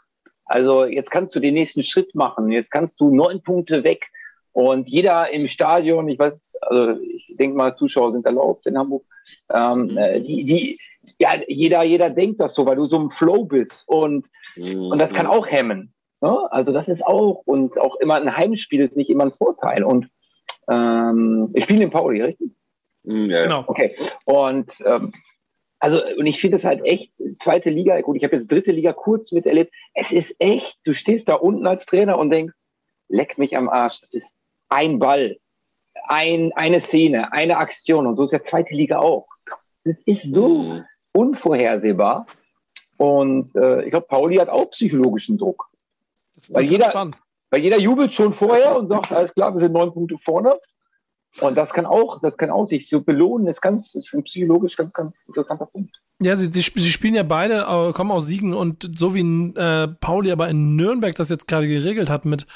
Also jetzt kannst du den nächsten Schritt machen, jetzt kannst du neun Punkte weg und jeder im Stadion, ich weiß, also ich denke mal, Zuschauer sind erlaubt in Hamburg, ähm, äh, die, die, ja, jeder, jeder denkt das so, weil du so im Flow bist und, mhm. und das kann auch hemmen. Ne? Also das ist auch, und auch immer ein Heimspiel ist nicht immer ein Vorteil und ähm, ich spiele in Pauli, richtig? Mm, ja, genau. Okay. Und ähm, also, und ich finde es halt echt, zweite Liga, gut, ich habe jetzt dritte Liga kurz miterlebt. Es ist echt, du stehst da unten als Trainer und denkst, leck mich am Arsch, das ist ein Ball, ein, eine Szene, eine Aktion. Und so ist ja zweite Liga auch. Das ist so mhm. unvorhersehbar. Und äh, ich glaube, Pauli hat auch psychologischen Druck. Das, das Weil jeder, spannend. Weil jeder jubelt schon vorher und sagt, alles klar, wir sind neun Punkte vorne. Und das kann auch, das kann auch sich so belohnen, ist ganz, ist ein psychologisch ganz, ganz interessanter Punkt. Ja, sie, sie, sie spielen ja beide, äh, kommen aus Siegen und so wie äh, Pauli aber in Nürnberg das jetzt gerade geregelt hat mit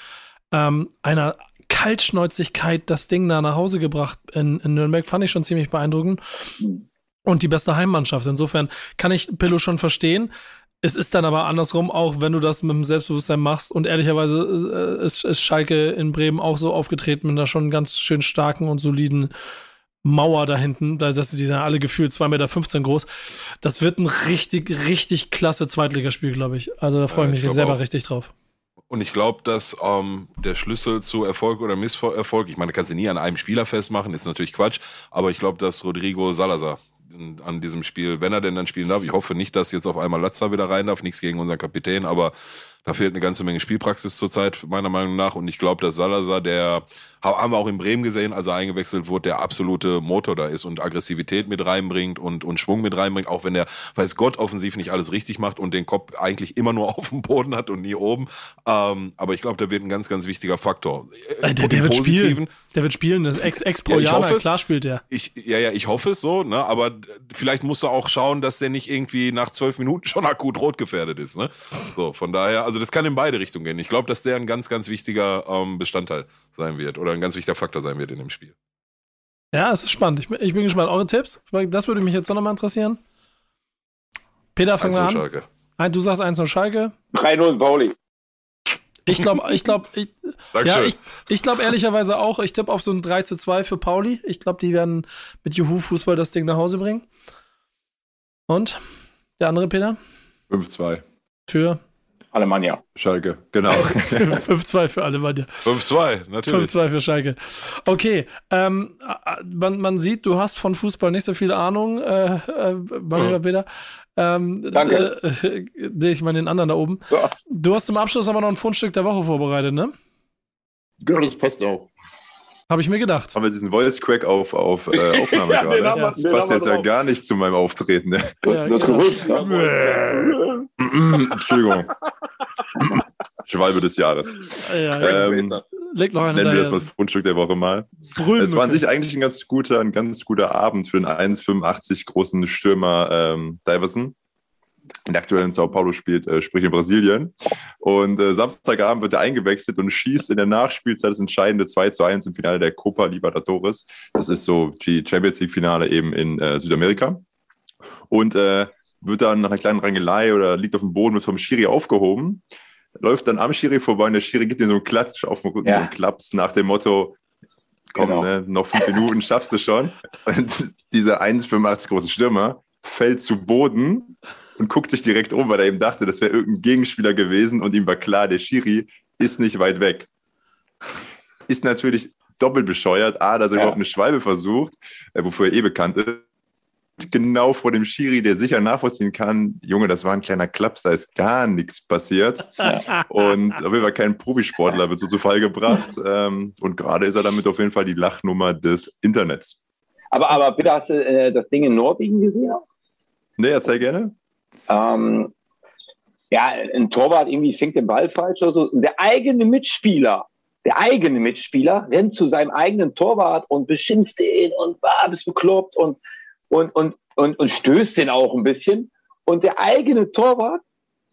ähm, einer Kaltschnäuzigkeit das Ding da nach Hause gebracht in, in Nürnberg, fand ich schon ziemlich beeindruckend. Mhm. Und die beste Heimmannschaft. Insofern kann ich Pillow schon verstehen. Es ist dann aber andersrum, auch wenn du das mit dem Selbstbewusstsein machst. Und ehrlicherweise äh, ist, ist Schalke in Bremen auch so aufgetreten mit einer schon ganz schön starken und soliden Mauer da hinten. Da sind die sind alle gefühlt 2,15 Meter groß. Das wird ein richtig, richtig klasse Zweitligaspiel, glaube ich. Also da freue ich mich selber auch. richtig drauf. Und ich glaube, dass ähm, der Schlüssel zu Erfolg oder Misserfolg, ich meine, kannst du nie an einem Spieler festmachen, ist natürlich Quatsch, aber ich glaube, dass Rodrigo Salazar an diesem Spiel, wenn er denn dann spielen darf, ich hoffe nicht, dass jetzt auf einmal Latza wieder rein darf, nichts gegen unseren Kapitän, aber da fehlt eine ganze Menge Spielpraxis zurzeit, meiner Meinung nach. Und ich glaube, dass Salazar, der haben wir auch in Bremen gesehen, als er eingewechselt wurde, der absolute Motor da ist und Aggressivität mit reinbringt und, und Schwung mit reinbringt, auch wenn er, weiß Gott, offensiv nicht alles richtig macht und den Kopf eigentlich immer nur auf dem Boden hat und nie oben. Ähm, aber ich glaube, der wird ein ganz, ganz wichtiger Faktor. Äh, der, der wird spielen. Der wird spielen, das ex ex pro ja, Jahr, klar spielt der. Ich, ja, ja, ich hoffe es so, ne? aber vielleicht muss er auch schauen, dass der nicht irgendwie nach zwölf Minuten schon akut rot gefährdet ist. Ne? So, von daher, also das kann in beide Richtungen gehen. Ich glaube, dass der ein ganz, ganz wichtiger ähm, Bestandteil sein wird oder ein ganz wichtiger Faktor sein wird in dem Spiel. Ja, es ist spannend. Ich bin, ich bin gespannt. Eure Tipps? Das würde mich jetzt noch mal interessieren. Peter, fang mal an. Schalke. Nein, du sagst 1-0 Schalke. 3-0 Pauli. Ich glaube, ich glaube, ich, ja, ich, ich glaube ehrlicherweise auch, ich tippe auf so ein 3 zu 2 für Pauli. Ich glaube, die werden mit Juhu-Fußball das Ding nach Hause bringen. Und? Der andere Peter? 5-2. Für? Alemannia. Schalke, genau. 5-2 für Alemannia. 5-2, natürlich. 5-2 für Schalke. Okay, ähm, man, man sieht, du hast von Fußball nicht so viel Ahnung, äh, äh, lieber Peter. Ähm, Danke. Äh, ich meine den anderen da oben. Ja. Du hast zum Abschluss aber noch ein Fundstück der Woche vorbereitet, ne? Ja, das passt auch. Habe ich mir gedacht. Haben wir diesen Voice Crack auf, auf äh, Aufnahme ja, gerade? Wir, das passt jetzt ja gar nicht zu meinem Auftreten. Ne? Ja, genau. Entschuldigung. Schwalbe des Jahres. Ja, ähm, Leg noch nennen wir das mal Fundstück der Woche mal. Brüllen, es war an sich eigentlich ein ganz guter, ein ganz guter Abend für den 1,85 großen Stürmer ähm, Diverson in der aktuellen Sao Paulo spielt, äh, sprich in Brasilien. Und äh, Samstagabend wird er eingewechselt und schießt in der Nachspielzeit das entscheidende 2 zu 1 im Finale der Copa Libertadores. Das ist so die Champions League-Finale eben in äh, Südamerika. Und äh, wird dann nach einer kleinen Rangelei oder liegt auf dem Boden, wird vom Schiri aufgehoben, läuft dann am Schiri vorbei und der Schiri gibt ihm so einen Klatsch auf den Rücken ja. und Klaps nach dem Motto, komm, genau. ne, noch fünf Minuten schaffst du schon. Und dieser 1,85 große Stürmer fällt zu Boden und guckt sich direkt um, weil er eben dachte, das wäre irgendein Gegenspieler gewesen und ihm war klar, der Schiri ist nicht weit weg. Ist natürlich doppelt bescheuert. A, dass er ja. überhaupt eine Schwalbe versucht, äh, wofür er eh bekannt ist. Genau vor dem Schiri, der sicher nachvollziehen kann, Junge, das war ein kleiner Klaps, da ist gar nichts passiert. und auf jeden Fall kein Profisportler wird so zu Fall gebracht. Ähm, und gerade ist er damit auf jeden Fall die Lachnummer des Internets. Aber, aber bitte hast du äh, das Ding in Norwegen gesehen? Nee, erzähl gerne. Ähm, ja, ein Torwart irgendwie fängt den Ball falsch oder so. Der eigene Mitspieler, der eigene Mitspieler rennt zu seinem eigenen Torwart und beschimpft ihn und war ah, bist bekloppt und, und, und, und, und stößt den auch ein bisschen. Und der eigene Torwart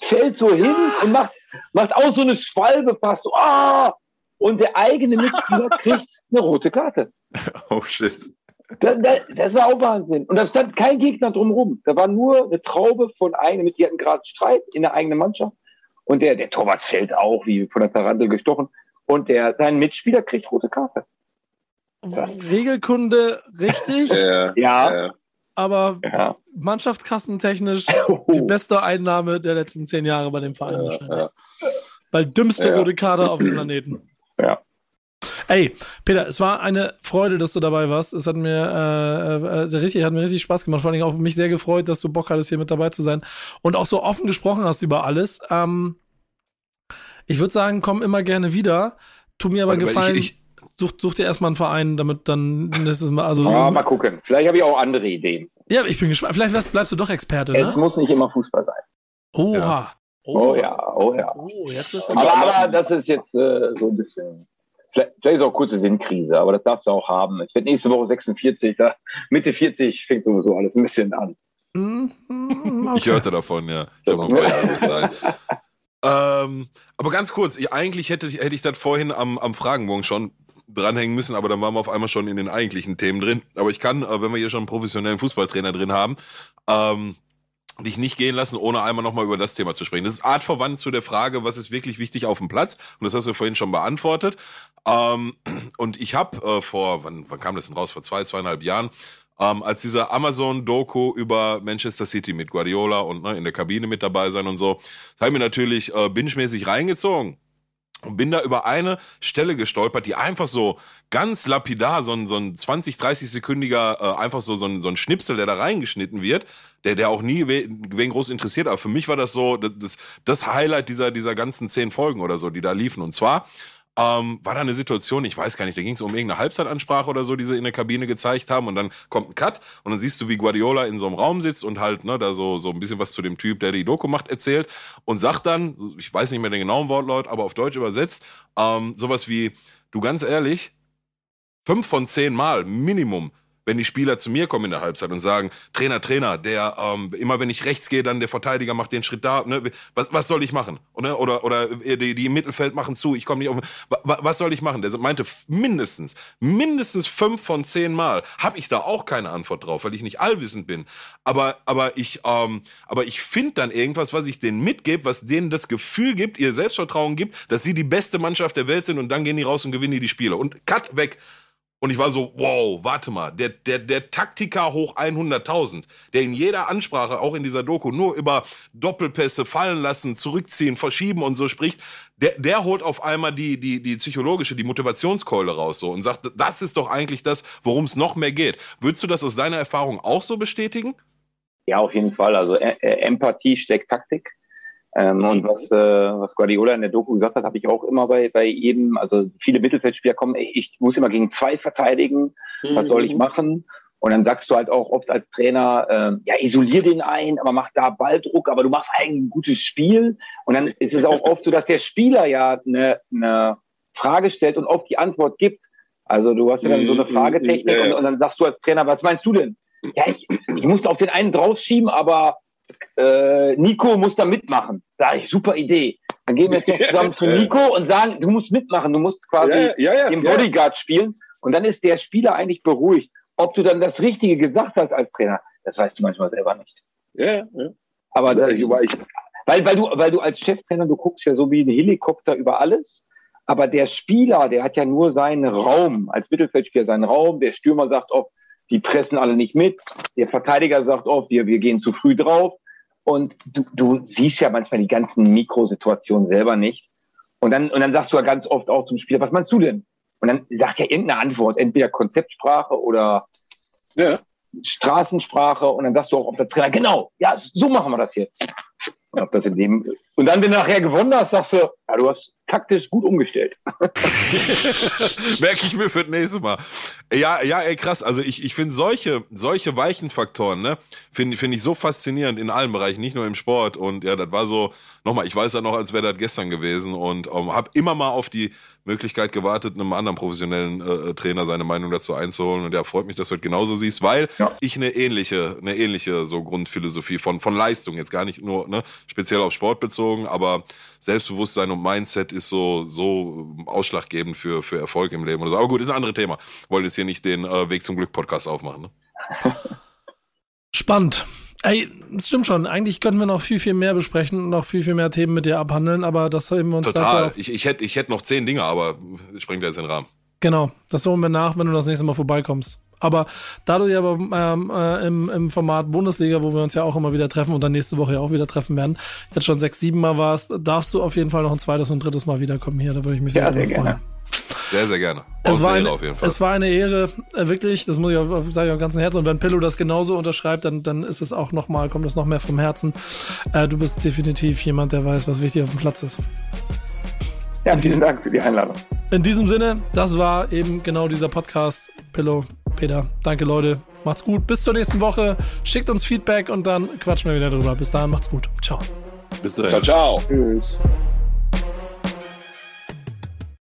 fällt so hin und macht, macht auch so eine Schwalbe fast so, ah! Und der eigene Mitspieler kriegt eine rote Karte. Oh shit. Das, das, das, war auch Wahnsinn. Und da stand kein Gegner drumherum. Da war nur eine Traube von eigenen, die hatten gerade Streit in der eigenen Mannschaft. Und der, der Torwart fällt auch, wie von der Tarantel gestochen. Und der, sein Mitspieler kriegt rote Karte. Regelkunde richtig. ja. ja. Aber ja. mannschaftskassentechnisch die beste Einnahme der letzten zehn Jahre bei dem Verein wahrscheinlich. Ja. Weil dümmste rote Karte auf dem Planeten. Ja. Ey, Peter, es war eine Freude, dass du dabei warst. Es hat mir äh, äh, richtig, hat mir richtig Spaß gemacht. Vor allem auch mich sehr gefreut, dass du Bock hattest, hier mit dabei zu sein und auch so offen gesprochen hast über alles. Ähm, ich würde sagen, komm immer gerne wieder. Tu mir aber einen Gefallen. Ich, ich such, such dir erstmal einen Verein, damit dann nächstes Mal. Also, ja, mal gucken. Vielleicht habe ich auch andere Ideen. Ja, ich bin gespannt. Vielleicht bleibst du doch Experte. Es ne? muss nicht immer Fußball sein. Oha. Ja. Oh, oh ja, oh ja. Oh, jetzt ist aber, aber das ist jetzt äh, so ein bisschen Vielleicht, vielleicht ist auch kurze Sinnkrise, aber das darfst du auch haben. Ich werde nächste Woche 46, da Mitte 40 fängt sowieso alles ein bisschen an. Mhm, okay. Ich hörte davon, ja. Ich habe noch ein paar Jahre bis dahin. ähm, aber ganz kurz, ich, eigentlich hätte, hätte ich das vorhin am, am Fragenbogen schon dranhängen müssen, aber dann waren wir auf einmal schon in den eigentlichen Themen drin. Aber ich kann, äh, wenn wir hier schon einen professionellen Fußballtrainer drin haben, ähm, dich nicht gehen lassen, ohne einmal nochmal über das Thema zu sprechen. Das ist artverwandt zu der Frage, was ist wirklich wichtig auf dem Platz? Und das hast du vorhin schon beantwortet. Ähm, und ich habe äh, vor, wann, wann kam das denn raus? Vor zwei, zweieinhalb Jahren, ähm, als dieser Amazon-Doku über Manchester City mit Guardiola und ne, in der Kabine mit dabei sein und so, das habe ich mir natürlich äh, binge-mäßig reingezogen. und bin da über eine Stelle gestolpert, die einfach so ganz lapidar, so ein, so ein 20, 30 sekündiger, äh, einfach so, so ein, so ein Schnipsel, der da reingeschnitten wird, der, der auch nie wen groß interessiert, aber für mich war das so das, das Highlight dieser, dieser ganzen zehn Folgen oder so, die da liefen. Und zwar ähm, war da eine Situation, ich weiß gar nicht, da ging es um irgendeine Halbzeitansprache oder so, die sie in der Kabine gezeigt haben und dann kommt ein Cut und dann siehst du, wie Guardiola in so einem Raum sitzt und halt ne, da so, so ein bisschen was zu dem Typ, der die Doku macht, erzählt und sagt dann, ich weiß nicht mehr den genauen Wortlaut, aber auf Deutsch übersetzt, ähm, sowas wie, du ganz ehrlich, fünf von zehn Mal Minimum wenn die Spieler zu mir kommen in der Halbzeit und sagen, Trainer, Trainer, der ähm, immer wenn ich rechts gehe, dann der Verteidiger macht den Schritt da, ne? was, was soll ich machen? Oder, oder, oder die, die im Mittelfeld machen zu, ich komme nicht auf. Was, was soll ich machen? Der meinte mindestens, mindestens fünf von zehn Mal habe ich da auch keine Antwort drauf, weil ich nicht allwissend bin. Aber, aber ich, ähm, aber ich finde dann irgendwas, was ich denen mitgebe, was denen das Gefühl gibt, ihr Selbstvertrauen gibt, dass sie die beste Mannschaft der Welt sind und dann gehen die raus und gewinnen die, die Spiele. Und cut weg. Und ich war so, wow, warte mal, der, der, der Taktiker hoch 100.000, der in jeder Ansprache, auch in dieser Doku, nur über Doppelpässe fallen lassen, zurückziehen, verschieben und so spricht, der, der holt auf einmal die, die, die psychologische, die Motivationskeule raus so und sagt, das ist doch eigentlich das, worum es noch mehr geht. Würdest du das aus deiner Erfahrung auch so bestätigen? Ja, auf jeden Fall. Also äh, Empathie steckt Taktik. Ähm, und was, äh, was Guardiola in der Doku gesagt hat, habe ich auch immer bei, bei jedem, also viele Mittelfeldspieler kommen, ich muss immer gegen zwei verteidigen, was soll ich mhm. machen? Und dann sagst du halt auch oft als Trainer, äh, ja, isolier den ein, aber mach da Balldruck, aber du machst eigentlich ein gutes Spiel. Und dann ist es auch oft so, dass der Spieler ja eine, eine Frage stellt und oft die Antwort gibt. Also du hast ja dann so eine mhm. Fragetechnik und, und dann sagst du als Trainer, was meinst du denn? Ja, ich, ich musste auf den einen draufschieben, aber äh, Nico muss da mitmachen. Sag ich, super Idee. Dann gehen wir jetzt zusammen zu Nico und sagen, du musst mitmachen, du musst quasi ja, ja, den Bodyguard spielen. Und dann ist der Spieler eigentlich beruhigt. Ob du dann das Richtige gesagt hast als Trainer, das weißt du manchmal selber nicht. Ja, ja. Aber das, ich, weil, weil, du, weil du als Cheftrainer, du guckst ja so wie ein Helikopter über alles. Aber der Spieler, der hat ja nur seinen Raum, als Mittelfeldspieler seinen Raum. Der Stürmer sagt oft, die pressen alle nicht mit. Der Verteidiger sagt oft, wir, wir gehen zu früh drauf. Und du, du siehst ja manchmal die ganzen Mikrosituationen selber nicht. Und dann, und dann sagst du ja ganz oft auch zum Spieler, was meinst du denn? Und dann sagt er irgendeine Antwort, entweder Konzeptsprache oder ja. Straßensprache. Und dann sagst du auch auf der Trainer, genau, ja, so machen wir das jetzt. Ob das in dem und dann, wenn du nachher gewonnen hast, sagst du, ja, du hast taktisch gut umgestellt. Merke ich mir für das nächste Mal. Ja, ja, ey, krass. Also ich, ich finde solche, solche weichen Faktoren, ne, finde finde ich so faszinierend in allen Bereichen, nicht nur im Sport. Und ja, das war so, nochmal, ich weiß ja noch, als wäre das gestern gewesen und um, ähm, habe immer mal auf die Möglichkeit gewartet, einem anderen professionellen äh, Trainer seine Meinung dazu einzuholen. Und ja, freut mich, dass du das genauso siehst, weil ja. ich eine ähnliche, eine ähnliche so Grundphilosophie von, von Leistung, jetzt gar nicht nur ne, speziell auf Sport bezogen, aber Selbstbewusstsein und Mindset ist so, so ausschlaggebend für, für Erfolg im Leben oder so. Aber gut, ist ein anderes Thema. Wollen jetzt hier nicht den äh, Weg zum Glück Podcast aufmachen. Ne? Spannend. Ey, das stimmt schon. Eigentlich könnten wir noch viel, viel mehr besprechen und noch viel, viel mehr Themen mit dir abhandeln, aber das haben wir uns Total. Ich, ich hätte ich hätt noch zehn Dinge, aber springt jetzt in den Rahmen. Genau, das holen wir nach, wenn du das nächste Mal vorbeikommst. Aber da du ja aber, ähm, äh, im, im Format Bundesliga, wo wir uns ja auch immer wieder treffen und dann nächste Woche ja auch wieder treffen werden, jetzt schon sechs, sieben Mal warst, darfst du auf jeden Fall noch ein zweites und drittes Mal wiederkommen hier. Da würde ich mich sehr, sehr freuen. Gerne. Sehr, sehr gerne. Es war, eine, es war eine Ehre, äh, wirklich, das muss ich auch, sage ich auch ganzen Herzen. Und wenn Pillow das genauso unterschreibt, dann, dann ist es auch noch mal, kommt es noch mehr vom Herzen. Äh, du bist definitiv jemand, der weiß, was wichtig auf dem Platz ist. Ja, vielen Dank für die Einladung. In diesem Sinne, das war eben genau dieser Podcast. Pillow, Peter, danke Leute. Macht's gut. Bis zur nächsten Woche. Schickt uns Feedback und dann quatschen wir wieder drüber. Bis dahin, macht's gut. Ciao. Bis dahin. Ciao, ciao. Tschüss.